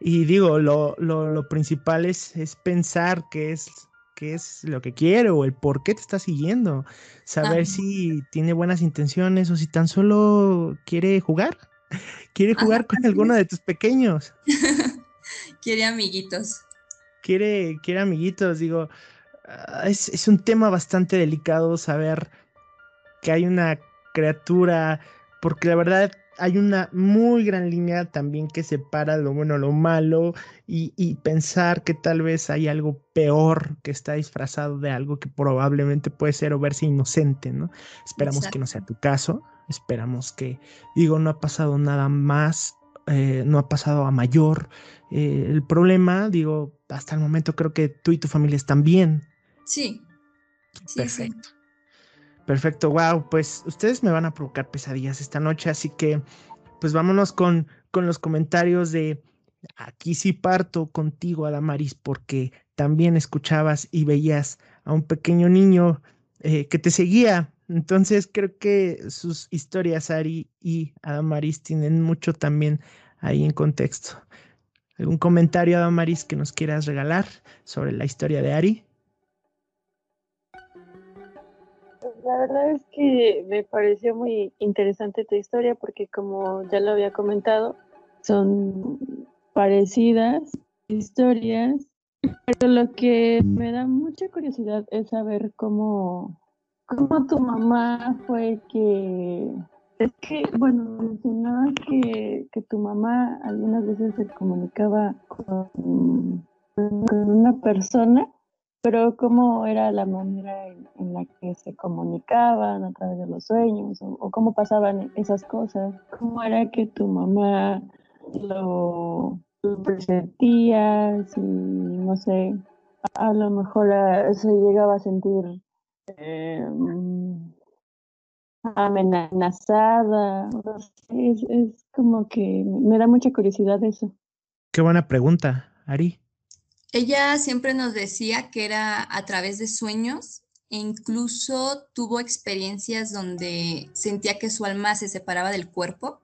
y digo, lo, lo, lo principal es, es pensar qué es, qué es lo que quiere o el por qué te está siguiendo. Saber si tiene buenas intenciones o si tan solo quiere jugar. (laughs) Quiere jugar con alguno de tus pequeños. quiere amiguitos quiere, quiere amiguitos, digo, ah, es, un tema bastante delicado saber que hay una criatura, porque la verdad hay una muy gran línea también que separa lo bueno, lo malo, y, pensar que tal vez hay algo peor que está disfrazado de algo que probablemente puede ser o verse inocente, ¿no? Esperamos que no sea tu caso, esperamos que, digo, no ha pasado nada más, eh, no ha pasado a mayor. Eh, el problema, digo, hasta el momento creo que tú y tu familia están bien. Sí. Perfecto. Perfecto, wow, pues ustedes me van a provocar pesadillas esta noche, así que pues vámonos con, con los comentarios de aquí sí parto contigo, Adamaris, porque también escuchabas y veías a un pequeño niño eh, que te seguía. Entonces creo que sus historias, Ari y Adamaris, tienen mucho también ahí en contexto. ¿Algún comentario, Adamaris, que nos quieras regalar sobre la historia de Ari? La verdad es que me pareció muy interesante tu historia porque como ya lo había comentado, son parecidas historias, pero lo que me da mucha curiosidad es saber cómo, cómo tu mamá fue que Es que, bueno, mencionabas que, que tu mamá algunas veces se comunicaba con, una persona, pero ¿cómo era la manera en, la que se comunicaban a través de los sueños o, cómo pasaban esas cosas? ¿Cómo era que tu mamá lo, presentía? Si, no sé, a, lo mejor ah, se llegaba a sentir eh, amenazada. Es, es como que me da mucha curiosidad eso. Qué buena pregunta, Ari. Ella siempre nos decía que era a través de sueños e incluso tuvo experiencias donde sentía que su alma se separaba del cuerpo.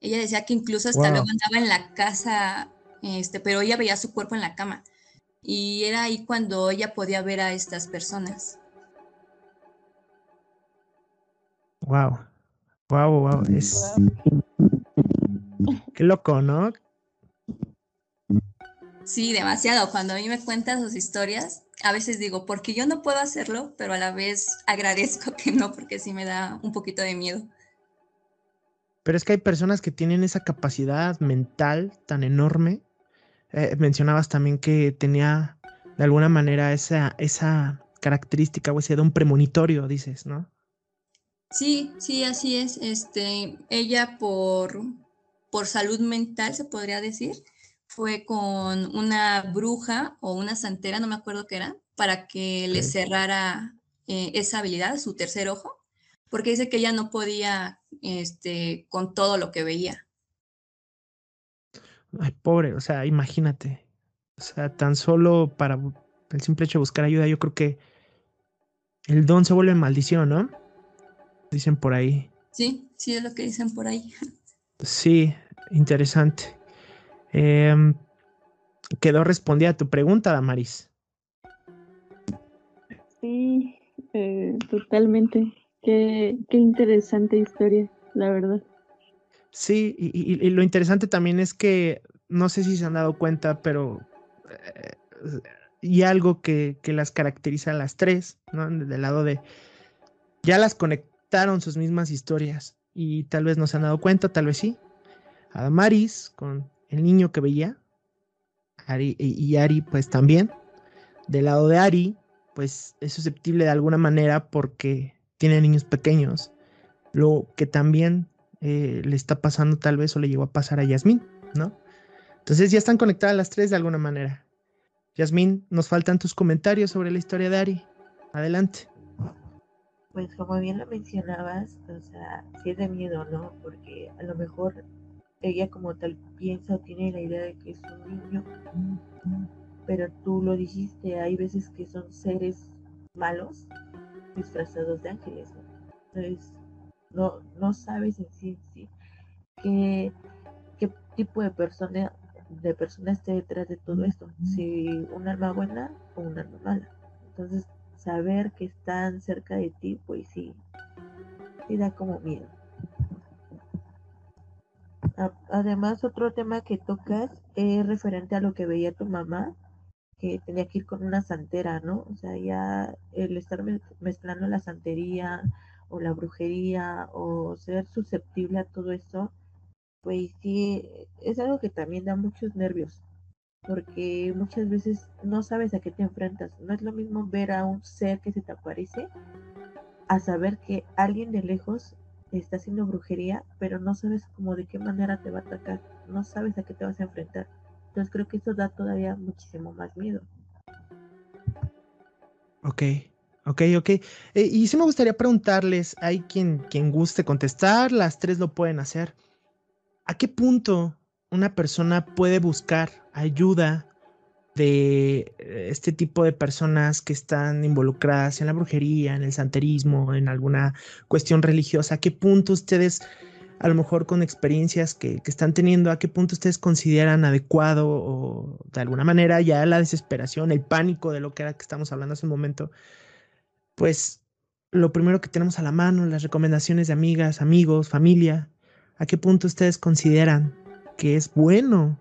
Ella decía que incluso hasta luego andaba en la casa, este, pero ella veía su cuerpo en la cama. Y era ahí cuando ella podía ver a estas personas. Wow. Wow, wow. Es. (laughs) Qué loco, ¿no? Sí, demasiado. Cuando a mí me cuentan sus historias, a veces digo, porque yo no puedo hacerlo, pero a la vez (laughs) agradezco que no, porque sí me da un poquito de miedo. Pero es que hay personas que tienen esa capacidad mental tan enorme. Eh, mencionabas también que tenía de alguna manera esa, esa característica o ese don premonitorio, dices, ¿no? Sí, sí, así es. Este, ella por, por salud mental, se podría decir, fue con una bruja o una santera, no me acuerdo qué era, para que le cerrara eh, esa habilidad, su tercer ojo, porque dice que ella no podía este, con todo lo que veía. Ay, pobre, o sea, imagínate. O sea, tan solo para el simple hecho de buscar ayuda, yo creo que el don se vuelve maldición, ¿no? Dicen por ahí. Sí, sí es lo que dicen por ahí. Sí, interesante. Em, quedó respondida a tu pregunta, Damaris. Sí, eh, totalmente. Qué, qué, interesante historia, la verdad. Sí, y, lo interesante también es que no sé si se han dado cuenta, pero eh, y algo que, que, las caracteriza a las tres, ¿no? Del lado de ya las sus mismas historias y tal vez no se han dado cuenta, tal vez sí. A Damaris con el niño que veía, Ari, y Ari pues también, del lado de Ari, pues es susceptible de alguna manera porque tiene niños pequeños, lo que también eh, le está pasando tal vez o le llegó a pasar a Yasmín, ¿no? Entonces ya están conectadas las tres de alguna manera. Yasmín, nos faltan tus comentarios sobre la historia de Ari. Adelante. Pues como bien lo mencionabas, o sea, sí es de miedo, ¿no? Porque a lo mejor ella como tal piensa o tiene la idea de que es un niño, pero tú lo dijiste, hay veces que son seres malos disfrazados de ángeles. Entonces, no, no sabes en sí, qué, qué tipo de persona de persona esté detrás de todo esto, si un alma buena o un alma mala. Entonces, saber que están cerca de ti, pues sí, sí da como miedo. Además, otro tema que tocas es referente a lo que veía tu mamá, que tenía que ir con una santera, ¿no? O sea, ya el estar mezclando la santería o la brujería o ser susceptible a todo eso, pues sí, es algo que también da muchos nervios, porque muchas veces no sabes a qué te enfrentas. No es lo mismo ver a un ser que se te aparece a saber que alguien de lejos está haciendo brujería, pero no sabes cómo de qué manera te va a atacar, no sabes a qué te vas a enfrentar. Entonces creo que eso da todavía muchísimo más miedo. Ok, ok, ok. Eh, y sí me gustaría preguntarles, hay quien, quien guste contestar, las tres lo pueden hacer. ¿A qué punto una persona puede buscar ayuda de eh, este tipo de personas que están involucradas en la brujería, en el santerismo, en alguna cuestión religiosa, ¿a qué punto ustedes, a lo mejor con experiencias que, están teniendo, a qué punto ustedes consideran adecuado o de alguna manera ya la desesperación, el pánico de lo que era que estamos hablando hace un momento, pues lo primero que tenemos a la mano, las recomendaciones de amigas, amigos, familia, ¿a qué punto ustedes consideran que es bueno,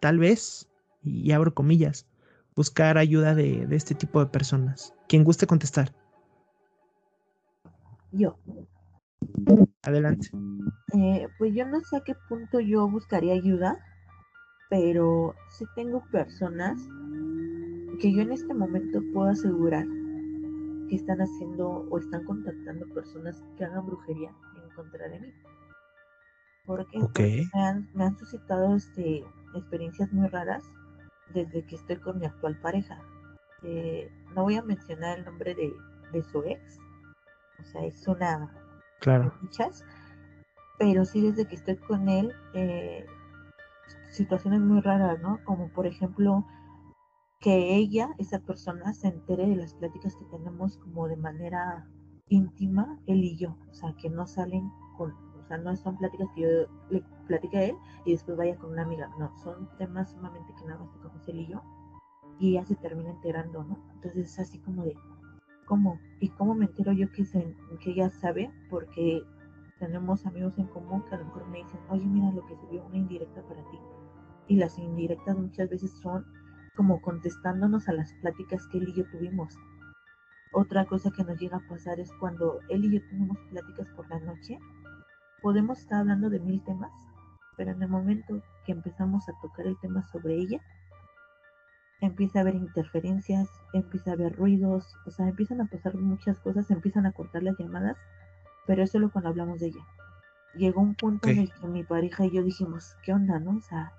tal vez, y abro comillas, buscar ayuda de, este tipo de personas. Quien guste contestar. Yo. Adelante. Eh, pues yo no sé a qué punto yo buscaría ayuda, pero sí tengo personas que yo en este momento puedo asegurar que están haciendo o están contactando personas que hagan brujería en contra de mí. Porque, me, han, me han suscitado este, experiencias muy raras desde que estoy con mi actual pareja. Eh, no voy a mencionar el nombre de, de su ex, o sea, es una Claro. muchas, pero sí desde que estoy con él, eh, situaciones muy raras, ¿no? Como por ejemplo que ella, esa persona, se entere de las pláticas que tenemos como de manera íntima, él y yo, o sea, que no salen con, no son pláticas que yo le platique a él y después vaya con una amiga, no, son temas sumamente que nada más tocamos él y yo, y ella se termina enterando, ¿no? Entonces es así como de, ¿cómo? ¿Y cómo me entero yo que, se, que ella sabe? Porque tenemos amigos en común que a lo mejor me dicen, oye, mira lo que subió una indirecta para ti. Y las indirectas muchas veces son como contestándonos a las pláticas que él y yo tuvimos. Otra cosa que nos llega a pasar es cuando él y yo tenemos pláticas por la noche, podemos estar hablando de mil temas, pero en el momento que empezamos a tocar el tema sobre ella, empieza a haber interferencias, empieza a haber ruidos, o sea, empiezan a pasar muchas cosas, empiezan a cortar las llamadas, pero eso es lo cuando hablamos de ella. Llegó un punto en el que mi pareja y yo dijimos, ¿qué onda, no? O sea,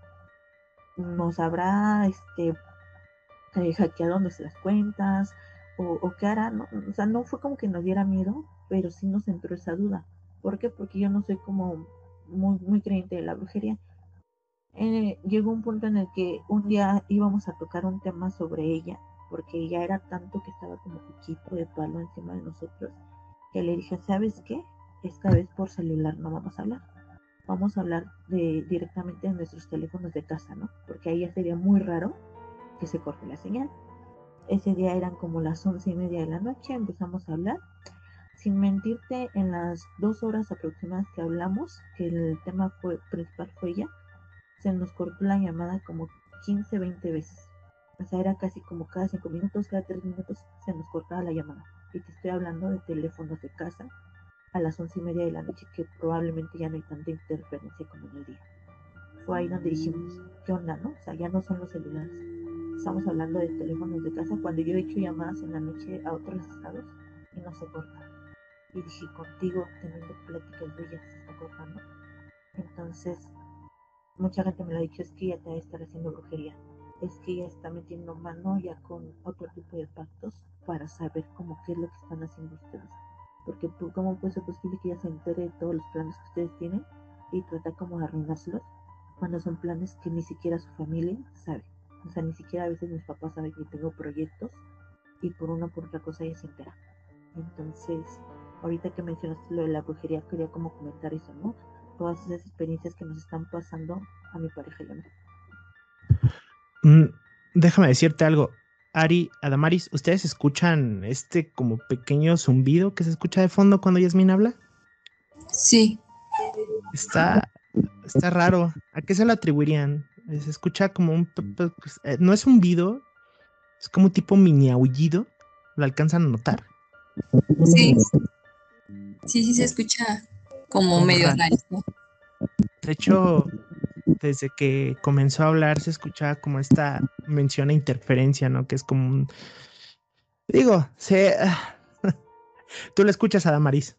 nos habrá este eh, hackeado nuestras cuentas o, o qué hará, ¿no? O sea, no fue como que nos diera miedo, pero sí nos entró esa duda. ¿Por qué? Porque yo no soy como muy, muy creyente de la brujería. Eh, llegó un punto en el que un día íbamos a tocar un tema sobre ella, porque ella era tanto que estaba como poquito de palo encima de nosotros, que le dije, ¿sabes qué? Esta vez por celular no vamos a hablar. Vamos a hablar de, directamente de nuestros teléfonos de casa, ¿no? Porque ahí ya sería muy raro que se corte la señal. Ese día eran como las once y media de la noche, empezamos a hablar. Sin mentirte, en las dos horas aproximadas que hablamos, que el tema fue, principal fue ella, se nos cortó la llamada como 15, 20 veces. O sea, era casi como cada 5 minutos, cada 3 minutos se nos cortaba la llamada. Y te estoy hablando de teléfonos de casa a las once y media de la noche, que probablemente ya no hay tanta interferencia como en el día. Fue ahí donde dijimos, ¿qué onda, no? O sea, ya no son los celulares. Estamos hablando de teléfonos de casa cuando yo he hecho llamadas en la noche a otros estados y no se corta. Y dije, contigo, teniendo pláticas de ella, se está cortando. Entonces, mucha gente me lo ha dicho, es que ella te va a estar haciendo brujería. Es que ella está metiendo mano ya con otro tipo de pactos para saber cómo qué es lo que están haciendo ustedes. Porque tú, ¿cómo puede ser posible que ella se entere de todos los planes que ustedes tienen y trata como de arruinárselos cuando son planes que ni siquiera su familia sabe? O sea, ni siquiera a veces mis papás saben que tengo proyectos y por una por otra cosa ella se entera. Entonces, ahorita que mencionaste lo de la brujería, quería como comentar eso, ¿no? Todas esas experiencias que nos están pasando a mi pareja y a mí. Mm, déjame decirte algo. Ari, Adamaris, ¿ustedes escuchan este como pequeño zumbido que se escucha de fondo cuando Yasmin habla? Sí. Está, está raro. ¿A qué se lo atribuirían? Se escucha como un... pues, eh, no es un zumbido, es como un tipo mini aullido. ¿Lo alcanzan a notar? Sí. Sí, sí se escucha como medio raro. De hecho, desde que comenzó a hablar se escuchaba como esta mención a interferencia, ¿no? Que es como un... Digo, se... (laughs) Tú lo escuchas, Adamaris.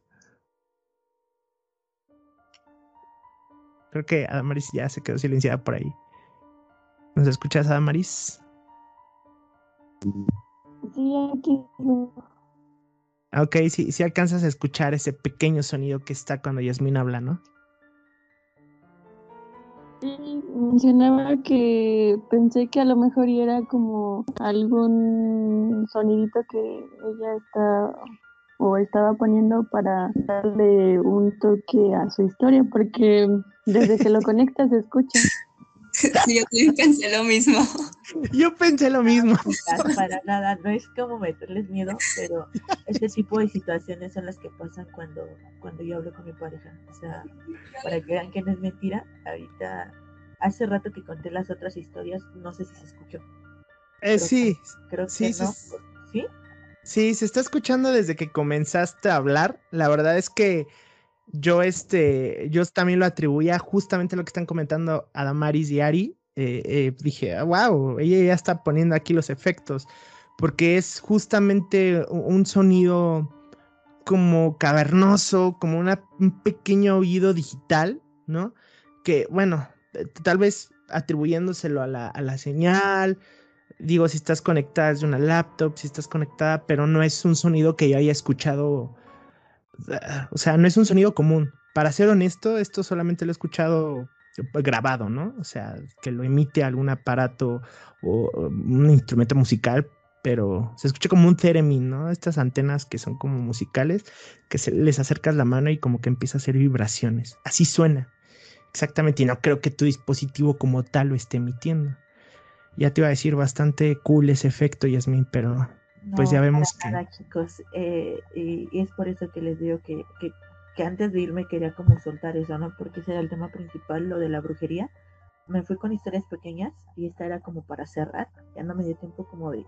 Creo que Adamaris ya se quedó silenciada por ahí. ¿Nos escuchas, Adamaris? Sí, aquí. Ah, Ok, sí, sí alcanzas a escuchar ese pequeño sonido que está cuando Yasmin habla, ¿no? Sí, mencionaba que pensé que a lo mejor era como algún sonidito que ella está o estaba poniendo para darle un toque a su historia, porque desde que lo (laughs) conectas se escucha. (laughs) Sí, yo también pensé lo mismo. (laughs) Yo pensé lo mismo. Para, para nada, no es como meterles miedo, pero este tipo de situaciones son las que pasan cuando, cuando yo hablo con mi pareja. O sea, para que vean que no es mentira, ahorita, hace rato que conté las otras historias, no sé si se escuchó. Eh, sí, Creo Sí, que no. sí. ¿Sí? Sí, se está escuchando desde que comenzaste a hablar. La verdad es que yo este, yo también lo atribuía justamente a lo que están comentando Adamaris y Ari. Eh, eh, dije, wow, ella ya está poniendo aquí los efectos, porque es justamente un sonido como cavernoso, como un pequeño oído digital, ¿no? Que, bueno, tal vez atribuyéndoselo a la, a la señal, digo, si estás conectada es de una laptop, si estás conectada, pero no es un sonido que yo haya escuchado, o sea, no es un sonido común. Para ser honesto, esto solamente lo he escuchado grabado, ¿no? O sea, que lo emite algún aparato o un instrumento musical, pero se escucha como un theremin, ¿no? Estas antenas que son como musicales, que se, les acercas la mano y como que empieza a hacer vibraciones. Así suena. Exactamente, y no creo que tu dispositivo como tal lo esté emitiendo. Ya te iba a decir bastante cool ese efecto, Yasmin, pero pues ya vemos que... chicos, eh, y, es por eso que les digo que, que, que, antes de irme quería como soltar eso, ¿no? Porque ese era el tema principal, lo de la brujería. Me fui con historias pequeñas y esta era como para cerrar, ya no me dio tiempo como de,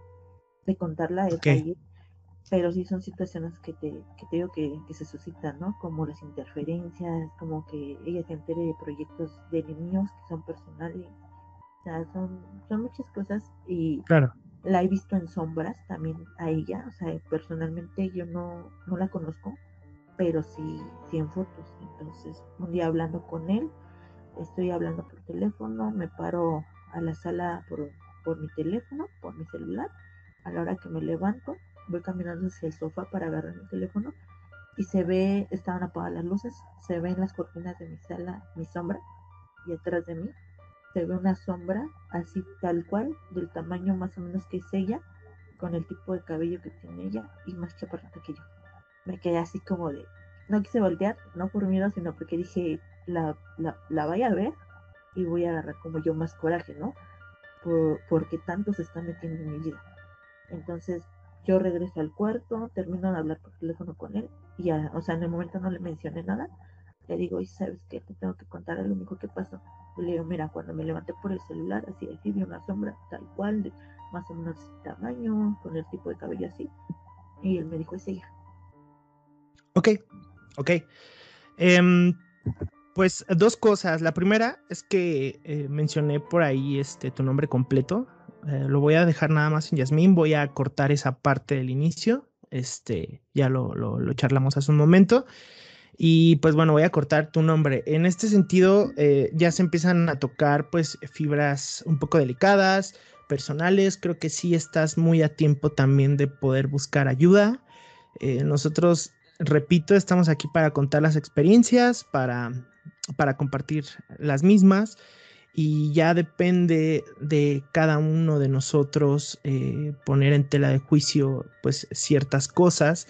de contarla de okay pero sí son situaciones que te, que te digo que, se suscitan, ¿no? Como las interferencias, como que ella se entere de proyectos de niños que son personales, o sea, son, son muchas cosas y claro. La he visto en sombras también a ella, o sea, personalmente yo no, no la conozco, pero sí, sí en fotos, entonces un día hablando con él, estoy hablando por teléfono, me paro a la sala por, por mi teléfono, por mi celular, a la hora que me levanto, voy caminando hacia el sofá para agarrar mi teléfono y se ve, estaban apagadas las luces, se ven las cortinas de mi sala mi sombra y atrás de mí se ve una sombra así tal cual, del tamaño más o menos que es ella, con el tipo de cabello que tiene ella y más chaparrita que yo. Me quedé así como de, no quise voltear, no por miedo, sino porque dije, la, la, la vaya a ver y voy a agarrar como yo más coraje, ¿no? Por, porque tanto se está metiendo en mi vida. Entonces yo regreso al cuarto, termino de hablar por teléfono con él y ya, o sea, en el momento no le mencioné nada. Le digo, y sabes qué, te tengo que contar lo único que pasó. le digo, mira, cuando me levanté por el celular, así, así, vi una sombra tal cual, de más o menos tamaño, con el tipo de cabello así. Y él me dijo, es ella. Ok, ok. Em, pues dos cosas. La primera es que eh, mencioné por ahí este, tu nombre completo. Eh, lo voy a dejar nada más en Yasmín, voy a cortar esa parte del inicio, este, ya lo, lo, charlamos hace un momento. Y pues bueno, voy a cortar tu nombre. En este sentido, eh, ya se empiezan a tocar pues fibras un poco delicadas, personales. Creo que sí estás muy a tiempo también de poder buscar ayuda. Eh, nosotros, repito, estamos aquí para contar las experiencias, para, para compartir las mismas y ya depende de cada uno de nosotros eh, poner en tela de juicio pues ciertas cosas.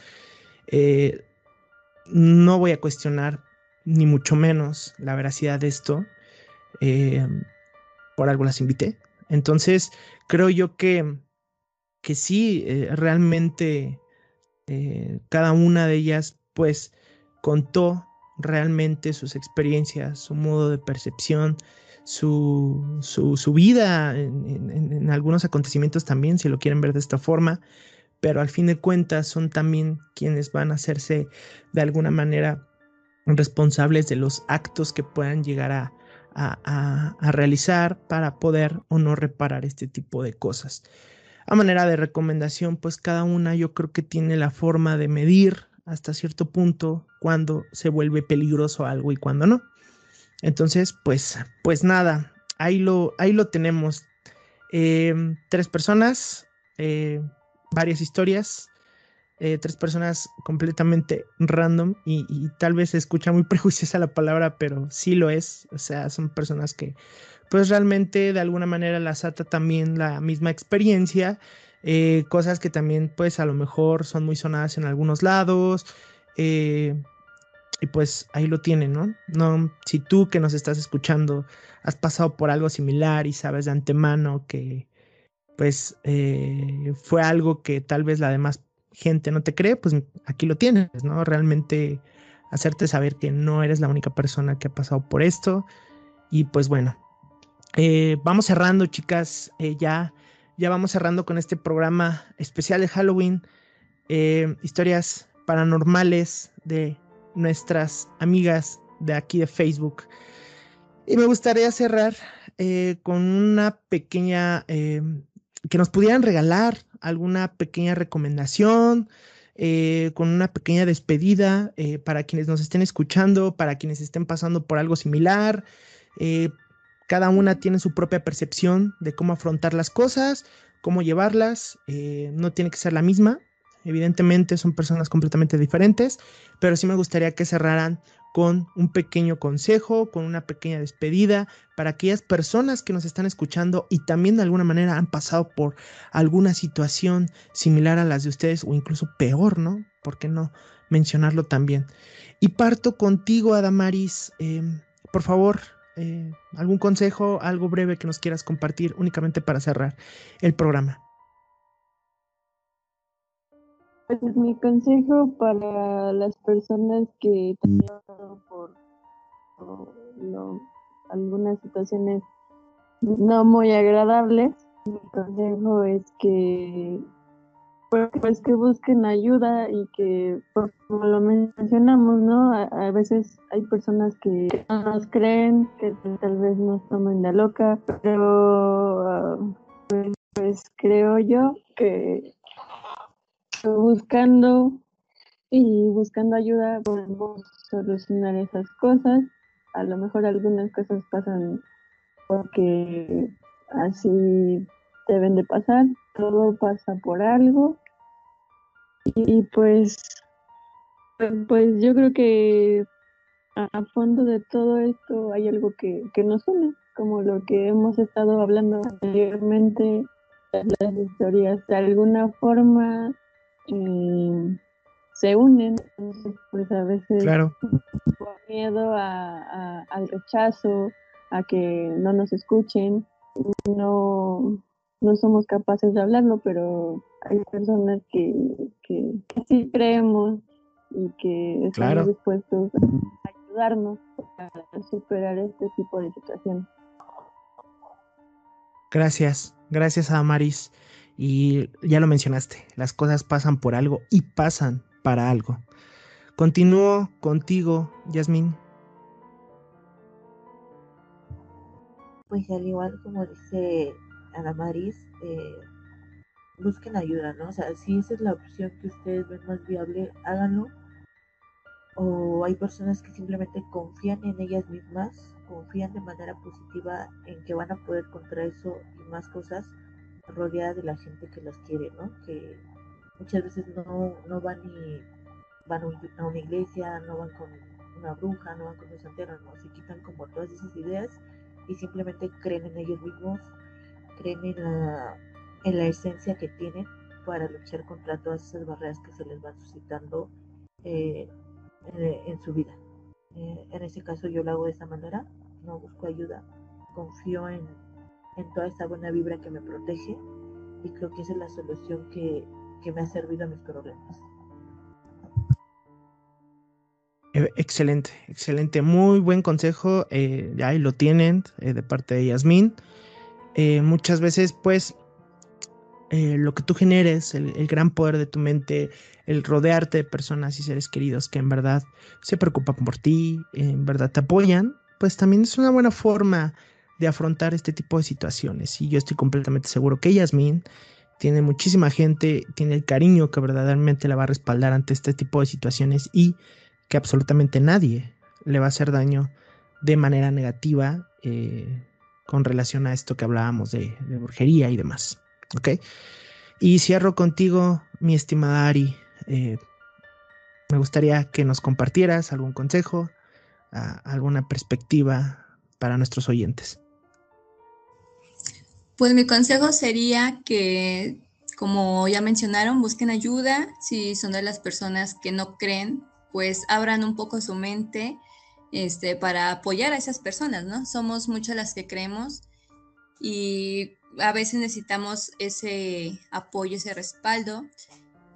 No voy a cuestionar ni mucho menos la veracidad de esto. Eh, por algo las invité. Entonces, creo yo que, que sí, realmente cada una de ellas pues contó realmente sus experiencias, su modo de percepción, su, su, vida en, algunos acontecimientos también, si lo quieren ver de esta forma, pero al fin de cuentas son también quienes van a hacerse de alguna manera responsables de los actos que puedan llegar a, a, realizar para poder o no reparar este tipo de cosas. A manera de recomendación, pues cada una yo creo que tiene la forma de medir hasta cierto punto cuando se vuelve peligroso algo y cuando no. Entonces, pues, pues nada, ahí lo, ahí lo tenemos. Em, tres personas, eh, varias historias, eh, tres personas completamente random y, tal vez se escucha muy (laughs) prejuiciosa la palabra, pero sí lo es. O sea, son personas que pues realmente de alguna manera las ata también la misma experiencia, eh, cosas que también pues a lo mejor son muy sonadas en algunos lados. Y pues ahí lo tienen, ¿no? No, si tú que nos estás escuchando has pasado por algo similar y sabes de antemano que pues eh, fue algo que tal vez la demás gente no te cree, pues aquí lo tienes, ¿no? Realmente hacerte saber que no eres la única persona que ha pasado por esto. Y pues bueno, eh, vamos cerrando, chicas. Eh, ya, ya vamos cerrando con este programa especial de Halloween. historias paranormales de nuestras amigas de aquí de Facebook. Y me gustaría cerrar con una pequeña, que nos pudieran regalar alguna pequeña recomendación, eh, con una pequeña despedida para quienes nos estén escuchando, para quienes estén pasando por algo similar. cada una tiene su propia percepción de cómo afrontar las cosas, cómo llevarlas, no tiene que ser la misma. Evidentemente son personas completamente diferentes, pero sí me gustaría que cerraran con un pequeño consejo, con una pequeña despedida para aquellas personas que nos están escuchando y también de alguna manera han pasado por alguna situación similar a las de ustedes o incluso peor, ¿no? ¿Por qué no mencionarlo también? Y parto contigo, Adamaris. Em, por favor, eh, algún consejo, algo breve que nos quieras compartir únicamente para cerrar el programa. Pues mi consejo para las personas que pasaron por, algunas situaciones no muy agradables, mi consejo es que pues que busquen ayuda y que pues, como lo mencionamos, ¿no? A, veces hay personas que no nos creen, que tal vez nos tomen de loca, pero ah, pues, pues creo yo que buscando y buscando ayuda podemos solucionar esas cosas. A lo mejor algunas cosas pasan porque así deben de pasar, todo pasa por algo. Y pues, pues yo creo que a, fondo de todo esto hay algo que, que nos une, como lo que hemos estado hablando anteriormente, las historias de alguna forma y se unen, pues a veces claro. por miedo a, al rechazo, a que no nos escuchen, no, no somos capaces de hablarlo, pero hay personas que, que, sí creemos y que están dispuestos a ayudarnos a superar este tipo de situaciones. Gracias, gracias a Maris. Y ya lo mencionaste, las cosas pasan por algo y pasan para algo. Continúo contigo, Yasmín. Pues al igual como dice Ana Maris, eh, busquen ayuda, ¿no? O sea, si esa es la opción que ustedes ven más viable, háganlo. O hay personas que simplemente confían en ellas mismas, confían de manera positiva en que van a poder contra eso y más cosas rodeada de la gente que las quiere, ¿no? Que muchas veces no, no van ni van a una iglesia, no van con una bruja, no van con un santero, no, se quitan como todas esas ideas y simplemente creen en ellos mismos, creen en la, en la esencia que tienen para luchar contra todas esas barreras que se les van suscitando eh, en, su vida. Eh, en ese caso yo lo hago de esa manera, no busco ayuda, confío en, en toda esta buena vibra que me protege y creo que esa es la solución que, me ha servido a mis problemas. Eh, excelente, excelente, muy buen consejo, eh, ahí lo tienen eh, de parte de Yasmín. muchas veces, pues, lo que tú generes, el, el, gran poder de tu mente, el rodearte de personas y seres queridos que en verdad se preocupan por ti, en verdad te apoyan, pues también es una buena forma de afrontar este tipo de situaciones. Y yo estoy completamente seguro que Yasmin tiene muchísima gente, tiene el cariño que verdaderamente la va a respaldar ante este tipo de situaciones y que absolutamente nadie le va a hacer daño de manera negativa eh, con relación a esto que hablábamos de, brujería y demás. ¿Ok? Y cierro contigo, mi estimada Ari. Eh, me gustaría que nos compartieras algún consejo, alguna perspectiva para nuestros oyentes. Pues mi consejo sería que, como ya mencionaron, busquen ayuda. Si son de las personas que no creen, pues abran un poco su mente este, para apoyar a esas personas, ¿no? Somos muchas las que creemos y a veces necesitamos ese apoyo, ese respaldo.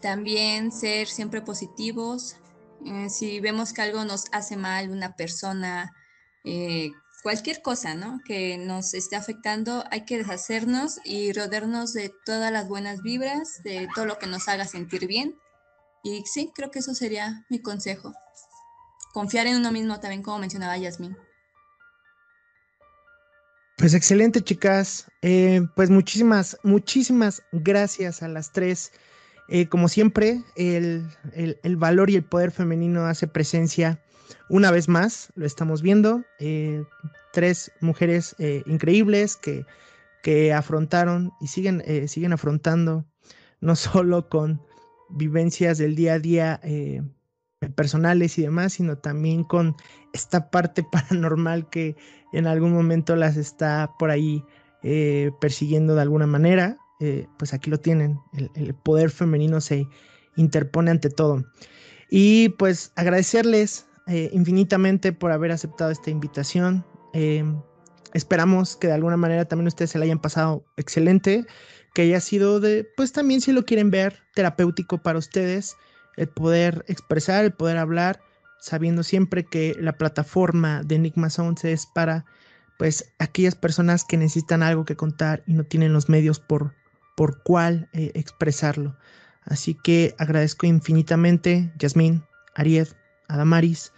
También ser siempre positivos. Eh, si vemos que algo nos hace mal, una persona, eh, cualquier cosa, ¿no? Que nos esté afectando, hay que deshacernos y rodearnos de todas las buenas vibras, de todo lo que nos haga sentir bien. Y sí, creo que eso sería mi consejo. confiar en uno mismo también, como mencionaba Yasmin. Pues excelente, chicas. Eh, pues muchísimas, muchísimas gracias a las tres. Eh, como siempre, el, valor y el poder femenino hace presencia una vez más, lo estamos viendo. Eh, tres mujeres increíbles que, que, afrontaron y siguen, siguen afrontando, no (laughs) solo con vivencias del día a día personales y demás, sino también con esta parte (laughs) paranormal que en algún momento las está por ahí eh, persiguiendo de alguna manera, eh, pues aquí lo tienen, el, poder femenino se interpone ante todo. Y pues agradecerles eh, infinitamente por haber aceptado esta invitación. esperamos que de alguna manera también ustedes se la hayan pasado excelente, que haya sido de, pues también si lo quieren ver, terapéutico para ustedes el poder expresar, el poder hablar, sabiendo siempre que la plataforma de Enigma Sounds es para pues aquellas personas que necesitan algo que contar y no tienen los medios por, por cuál eh, expresarlo. Así que agradezco infinitamente, Yasmín, Aried, Adamaris,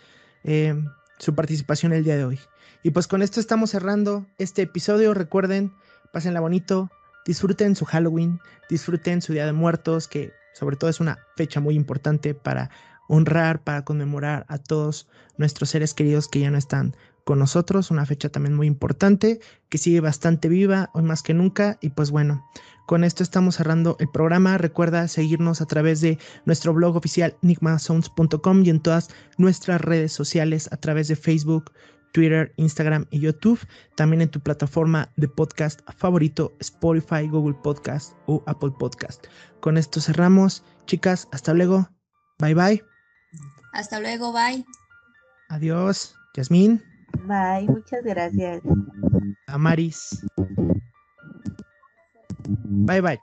eh, su participación el día de hoy. Y pues con esto estamos cerrando este episodio. Recuerden, pásenla bonito, disfruten su Halloween, disfruten su Día de Muertos, que sobre todo es una fecha muy importante para honrar, para conmemorar a todos nuestros seres queridos que ya no están con nosotros, una fecha también muy importante que sigue bastante viva hoy más que nunca y pues bueno, con esto estamos cerrando el programa. Recuerda seguirnos a través de nuestro blog oficial enigmasounds.com y en todas nuestras redes sociales a través de Facebook, Twitter, Instagram y YouTube. También en tu plataforma de podcast favorito, Spotify, Google Podcast o Apple Podcast. Con esto cerramos. Chicas, hasta luego. Bye bye. Hasta luego, bye. Adiós. Yasmín. Bye, muchas gracias. Amaris. Bye bye.